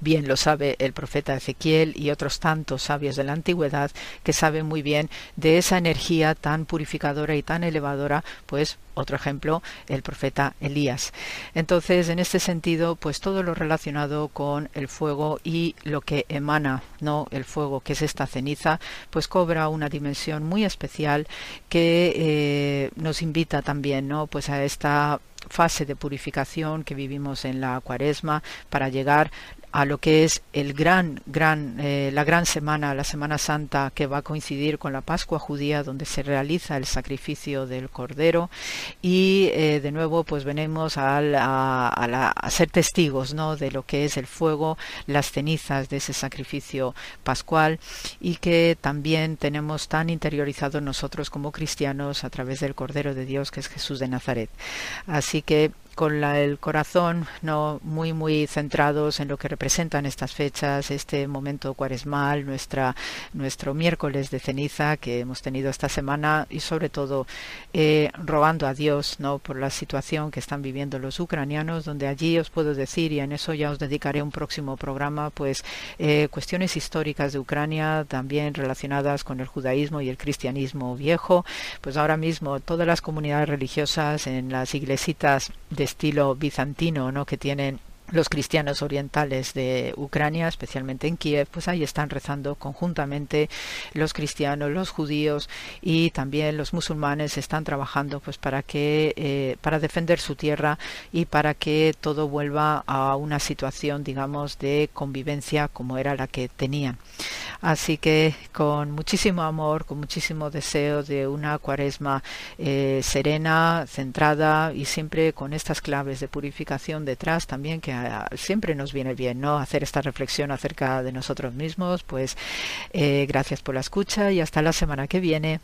Bien lo sabe el profeta Ezequiel y otros tantos sabios de la antigüedad que saben muy bien de esa energía tan purificadora y tan elevadora, pues otro ejemplo, el profeta Elías. Entonces, en este sentido, pues todo lo relacionado con el fuego y lo que emana, ¿no? El fuego, que es esta ceniza, pues cobra una dimensión muy especial que eh, nos invita también, ¿no? Pues a esta fase de purificación que vivimos en la cuaresma para llegar a lo que es el gran, gran, eh, la gran semana, la Semana Santa, que va a coincidir con la Pascua judía, donde se realiza el sacrificio del Cordero. Y eh, de nuevo, pues venimos a, a, ser testigos ¿no? de lo que es el fuego, las cenizas de ese sacrificio pascual, y que también tenemos tan interiorizado nosotros como cristianos a través del Cordero de Dios, que es Jesús de Nazaret. Así que con el corazón no muy muy centrados en lo que representan estas fechas, este momento cuaresmal, nuestra nuestro miércoles de ceniza que hemos tenido esta semana y sobre todo eh, robando a Dios no por la situación que están viviendo los ucranianos, donde allí os puedo decir y en eso ya os dedicaré un próximo programa, pues eh, cuestiones históricas de Ucrania también relacionadas con el judaísmo y el cristianismo viejo, pues ahora mismo todas las comunidades religiosas en las iglesitas de estilo bizantino, ¿no? que tienen los cristianos orientales de Ucrania, especialmente en Kiev, pues ahí están rezando conjuntamente los cristianos, los judíos y también los musulmanes están trabajando pues para que eh, para defender su tierra y para que todo vuelva a una situación digamos de convivencia como era la que tenían. Así que con muchísimo amor, con muchísimo deseo de una cuaresma eh, serena, centrada y siempre con estas claves de purificación detrás también que siempre nos viene bien, ¿no? Hacer esta reflexión acerca de nosotros mismos. Pues eh, gracias por la escucha y hasta la semana que viene.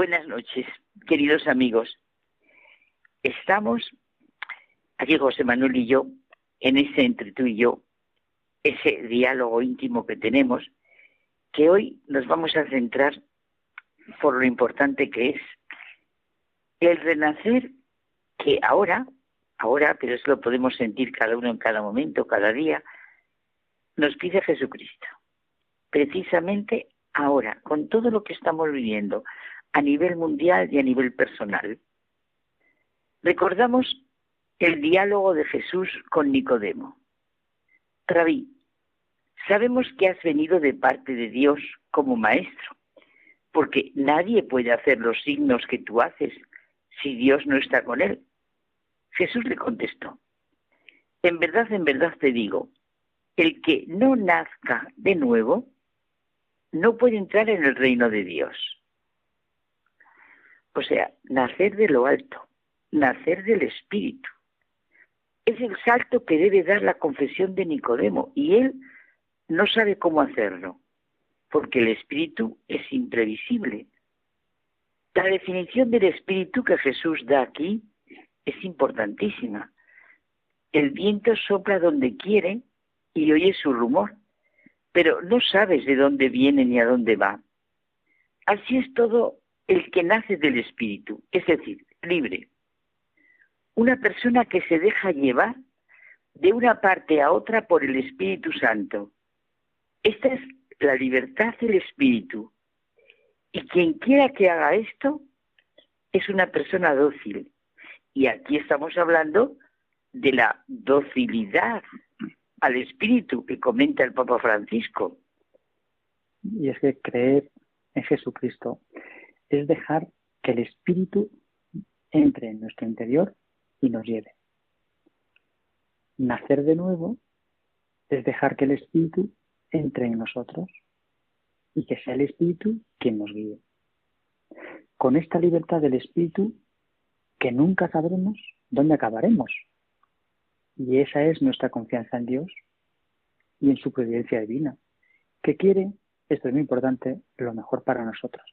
Buenas noches, queridos amigos. Estamos, aquí José Manuel y yo, en ese entre tú y yo, ese diálogo íntimo que tenemos, que hoy nos vamos a centrar por lo importante que es el renacer que ahora, ahora, pero eso lo podemos sentir cada uno en cada momento, cada día, nos pide Jesucristo. Precisamente ahora, con todo lo que estamos viviendo a nivel mundial y a nivel personal. Recordamos el diálogo de Jesús con Nicodemo. Rabí, sabemos que has venido de parte de Dios como maestro, porque nadie puede hacer los signos que tú haces si Dios no está con él. Jesús le contestó, en verdad, en verdad te digo, el que no nazca de nuevo no puede entrar en el reino de Dios. O sea, nacer de lo alto, nacer del Espíritu. Es el salto que debe dar la confesión de Nicodemo y él no sabe cómo hacerlo, porque el Espíritu es imprevisible. La definición del Espíritu que Jesús da aquí es importantísima. El viento sopla donde quiere y oye su rumor, pero no sabes de dónde viene ni a dónde va. Así es todo el que nace del Espíritu, es decir, libre. Una persona que se deja llevar de una parte a otra por el Espíritu Santo. Esta es la libertad del Espíritu. Y quien quiera que haga esto es una persona dócil. Y aquí estamos hablando de la docilidad al Espíritu que comenta el Papa Francisco. Y es que creer en Jesucristo es dejar que el Espíritu entre en nuestro interior y nos lleve. Nacer de nuevo es dejar que el Espíritu entre en nosotros y que sea el Espíritu quien nos guíe. Con esta libertad del Espíritu que nunca sabremos dónde acabaremos, y esa es nuestra confianza en Dios y en su providencia divina, que quiere, esto es muy importante, lo mejor para nosotros.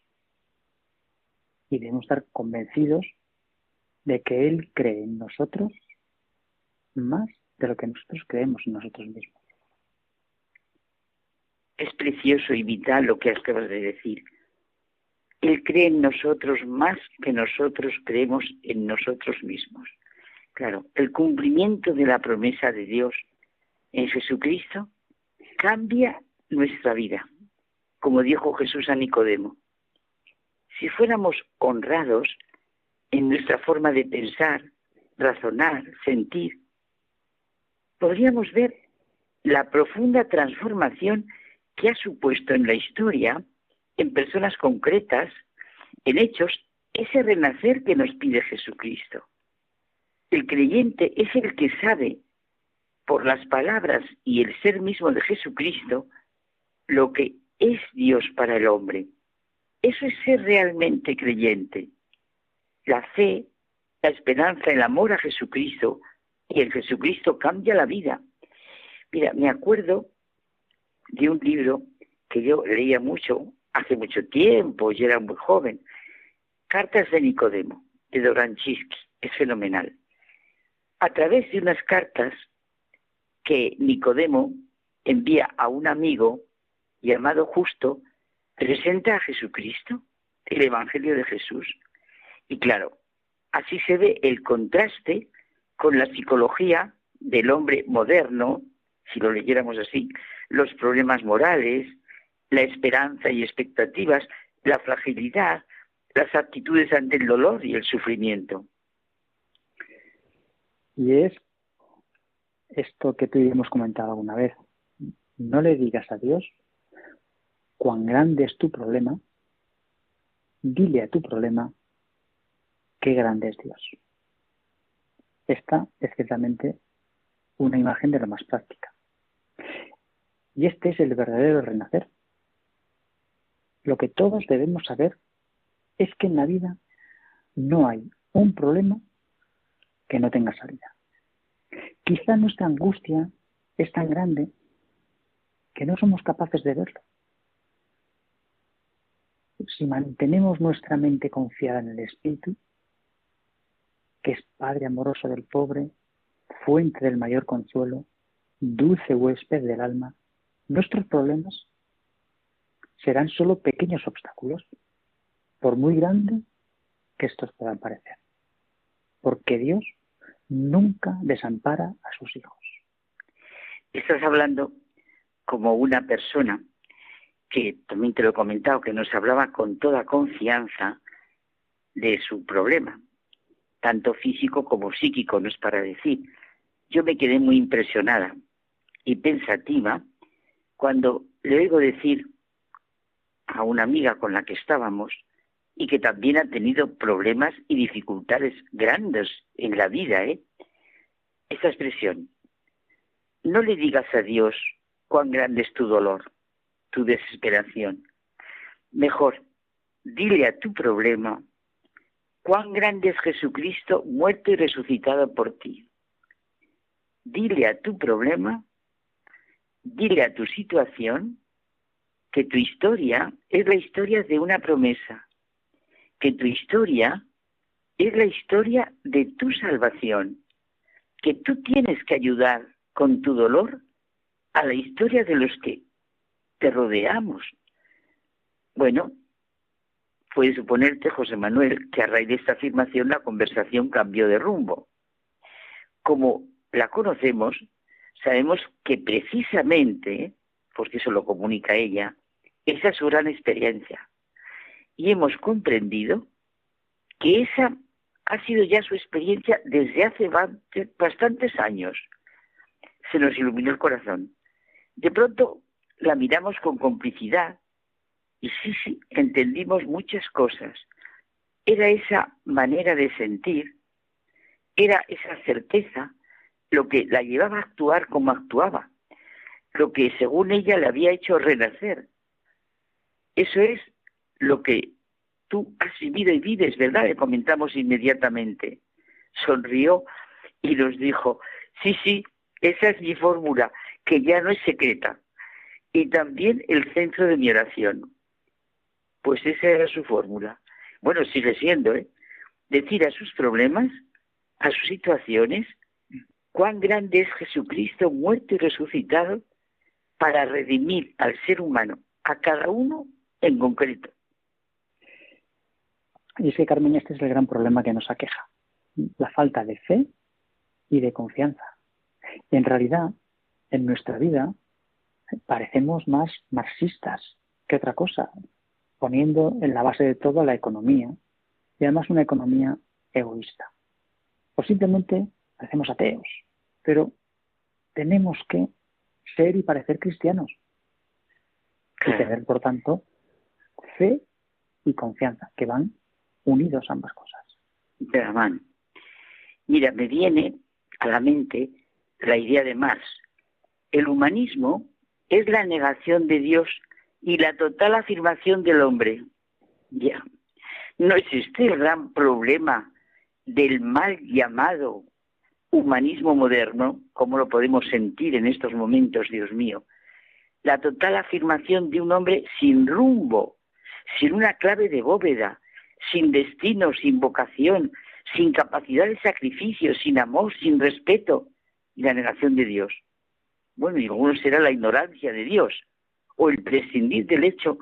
Y debemos estar convencidos de que Él cree en nosotros más de lo que nosotros creemos en nosotros mismos. Es precioso y vital lo que acabas de decir. Él cree en nosotros más que nosotros creemos en nosotros mismos. Claro, el cumplimiento de la promesa de Dios en Jesucristo cambia nuestra vida, como dijo Jesús a Nicodemo. Si fuéramos honrados en nuestra forma de pensar, razonar, sentir, podríamos ver la profunda transformación que ha supuesto en la historia, en personas concretas, en hechos, ese renacer que nos pide Jesucristo. El creyente es el que sabe, por las palabras y el ser mismo de Jesucristo, lo que es Dios para el hombre. Eso es ser realmente creyente. La fe, la esperanza, el amor a Jesucristo, y en Jesucristo cambia la vida. Mira, me acuerdo de un libro que yo leía mucho hace mucho tiempo, y era muy joven, Cartas de Nicodemo, de Doranchiski, es fenomenal a través de unas cartas que Nicodemo envía a un amigo llamado Justo, presenta a Jesucristo, el Evangelio de Jesús. Y claro, así se ve el contraste con la psicología del hombre moderno, si lo leyéramos así, los problemas morales, la esperanza y expectativas, la fragilidad, las actitudes ante el dolor y el sufrimiento. Y es esto que tú y hemos comentado alguna vez. No le digas a Dios cuán grande es tu problema, dile a tu problema qué grande es Dios. Esta es ciertamente una imagen de lo más práctica. Y este es el verdadero renacer. Lo que todos debemos saber es que en la vida no hay un problema que no tenga salida. Quizá nuestra angustia es tan grande que no somos capaces de verlo. Si mantenemos nuestra mente confiada en el Espíritu, que es Padre amoroso del pobre, fuente del mayor consuelo, dulce huésped del alma, nuestros problemas serán solo pequeños obstáculos, por muy grandes que estos puedan parecer. Porque Dios nunca desampara a sus hijos. Estás hablando como una persona que también te lo he comentado, que nos hablaba con toda confianza de su problema, tanto físico como psíquico, no es para decir. Yo me quedé muy impresionada y pensativa cuando le oigo decir a una amiga con la que estábamos y que también ha tenido problemas y dificultades grandes en la vida, ¿eh? Esta expresión, no le digas a Dios cuán grande es tu dolor, tu desesperación. Mejor, dile a tu problema cuán grande es Jesucristo muerto y resucitado por ti. Dile a tu problema, dile a tu situación, que tu historia es la historia de una promesa, que tu historia es la historia de tu salvación, que tú tienes que ayudar con tu dolor a la historia de los que te rodeamos. Bueno, puede suponerte, José Manuel, que a raíz de esta afirmación la conversación cambió de rumbo. Como la conocemos, sabemos que precisamente, porque eso lo comunica ella, esa es su gran experiencia. Y hemos comprendido que esa ha sido ya su experiencia desde hace bastantes años. Se nos iluminó el corazón. De pronto la miramos con complicidad y sí, sí, entendimos muchas cosas. Era esa manera de sentir, era esa certeza lo que la llevaba a actuar como actuaba, lo que según ella le había hecho renacer. Eso es lo que tú has vivido y vives, ¿verdad? Le comentamos inmediatamente. Sonrió y nos dijo, sí, sí, esa es mi fórmula, que ya no es secreta y también el centro de mi oración. Pues esa era su fórmula. Bueno, sigue siendo, ¿eh? Decir a sus problemas, a sus situaciones, cuán grande es Jesucristo muerto y resucitado para redimir al ser humano, a cada uno en concreto. Y es que, Carmen, este es el gran problema que nos aqueja, la falta de fe y de confianza. en realidad, en nuestra vida, parecemos más marxistas que otra cosa, poniendo en la base de todo la economía y además una economía egoísta. O simplemente parecemos ateos, pero tenemos que ser y parecer cristianos y tener, por tanto, fe y confianza, que van unidos ambas cosas. De la mano. Mira, me viene a la mente la idea de Marx. El humanismo es la negación de Dios y la total afirmación del hombre. Ya. No existe el gran problema del mal llamado humanismo moderno, como lo podemos sentir en estos momentos, Dios mío. La total afirmación de un hombre sin rumbo, sin una clave de bóveda, sin destino, sin vocación, sin capacidad de sacrificio, sin amor, sin respeto, y la negación de Dios. Bueno, y algunos será la ignorancia de Dios o el prescindir del hecho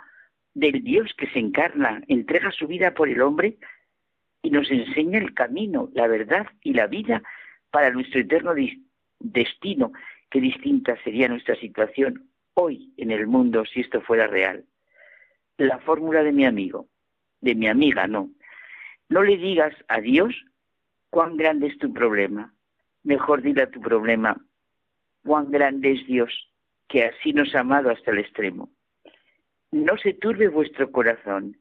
del Dios que se encarna, entrega su vida por el hombre y nos enseña el camino, la verdad y la vida para nuestro eterno destino. Qué distinta sería nuestra situación hoy en el mundo si esto fuera real. La fórmula de mi amigo, de mi amiga, no. No le digas a Dios cuán grande es tu problema. Mejor dile a tu problema, cuán grande es Dios, que así nos ha amado hasta el extremo. No se turbe vuestro corazón,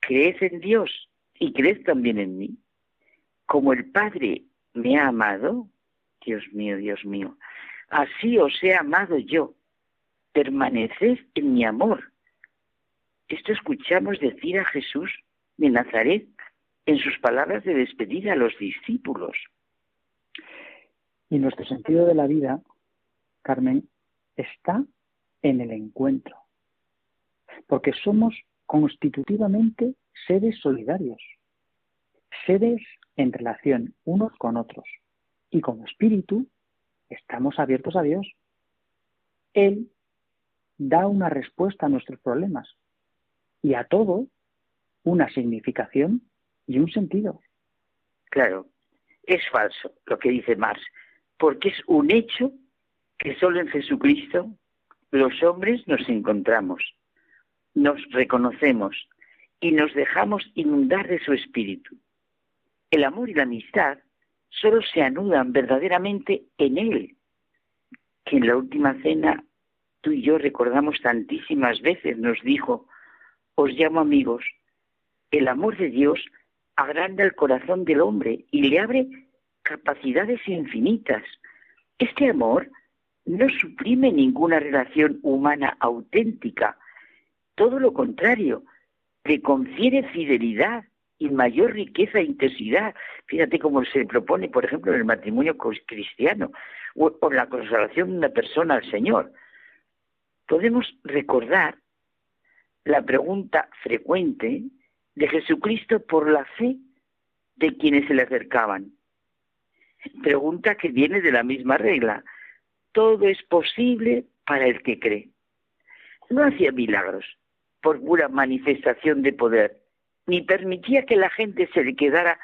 creed en Dios y creed también en mí. Como el Padre me ha amado, Dios mío, Dios mío, así os he amado yo. Permaneced en mi amor. Esto escuchamos decir a Jesús de Nazaret en sus palabras de despedida a los discípulos. Y nuestro sentido de la vida Carmen, está en el encuentro. Porque somos constitutivamente seres solidarios, seres en relación unos con otros. Y como espíritu estamos abiertos a Dios. Él da una respuesta a nuestros problemas y a todo una significación y un sentido. Claro, es falso lo que dice Marx, porque es un hecho que solo en Jesucristo los hombres nos encontramos, nos reconocemos y nos dejamos inundar de su espíritu. El amor y la amistad solo se anudan verdaderamente en Él, que en la última cena tú y yo recordamos tantísimas veces, nos dijo, os llamo amigos, el amor de Dios agranda el corazón del hombre y le abre capacidades infinitas. Este amor no suprime ninguna relación humana auténtica, todo lo contrario, le confiere fidelidad y mayor riqueza e intensidad. Fíjate cómo se propone, por ejemplo, en el matrimonio cristiano o, en la consagración de una persona al Señor. Podemos recordar la pregunta frecuente de Jesucristo por la fe de quienes se le acercaban. Pregunta que viene de la misma regla. Todo es posible para el que cree. No hacía milagros por pura manifestación de poder, ni permitía que la gente se le quedara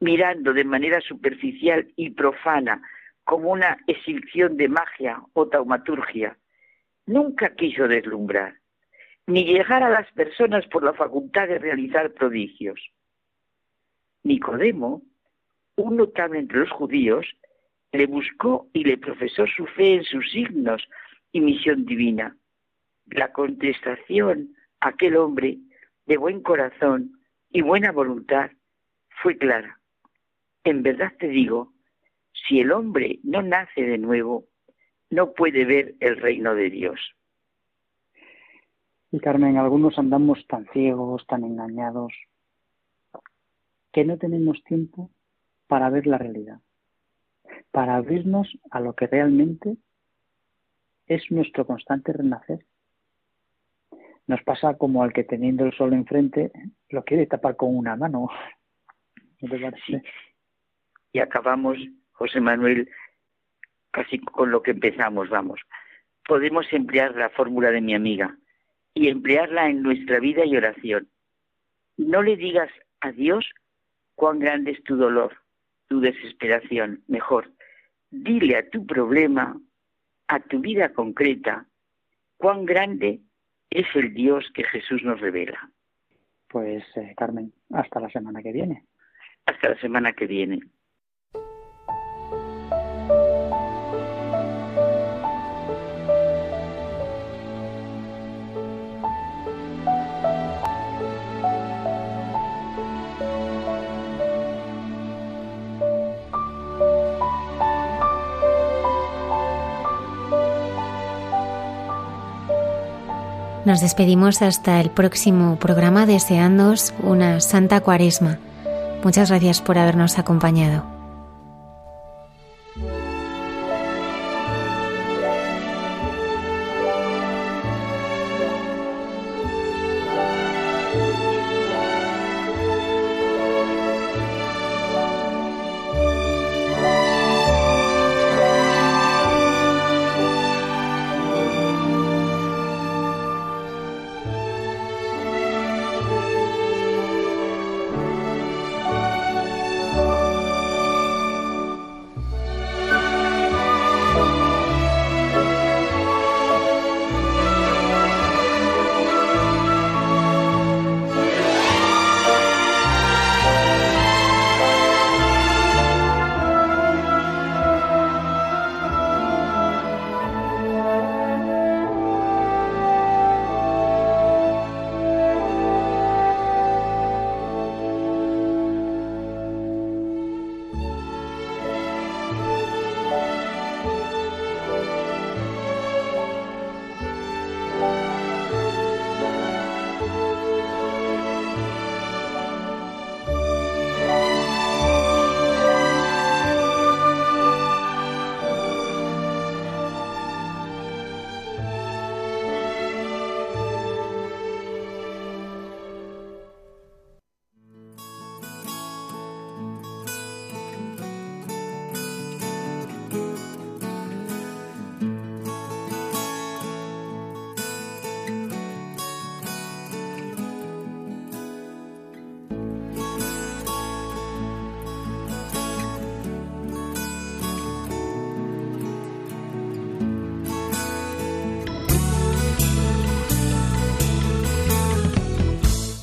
mirando de manera superficial y profana como una exhibición de magia o taumaturgia. Nunca quiso deslumbrar, ni llegar a las personas por la facultad de realizar prodigios. Nicodemo, un notable entre los judíos, le buscó y le profesó su fe en sus signos y misión divina. La contestación a aquel hombre de buen corazón y buena voluntad fue clara. En verdad te digo, si el hombre no nace de nuevo, no puede ver el reino de Dios. Y Carmen, algunos andamos tan ciegos, tan engañados, que no tenemos tiempo para ver la realidad, para abrirnos a lo que realmente es nuestro constante renacer nos pasa como al que teniendo el sol enfrente lo quiere tapar con una mano. Y acabamos, José Manuel, casi con lo que empezamos, vamos. Podemos emplear la fórmula de mi amiga y emplearla en nuestra vida y oración. No le digas a Dios cuán grande es tu dolor, tu desesperación. Mejor, dile a tu problema, a tu vida concreta, cuán grande es el Dios que Jesús nos revela. Pues eh, Carmen, hasta la semana que viene. Hasta la semana que viene. Nos despedimos hasta el próximo programa deseándoos una santa cuaresma. Muchas gracias por habernos acompañado.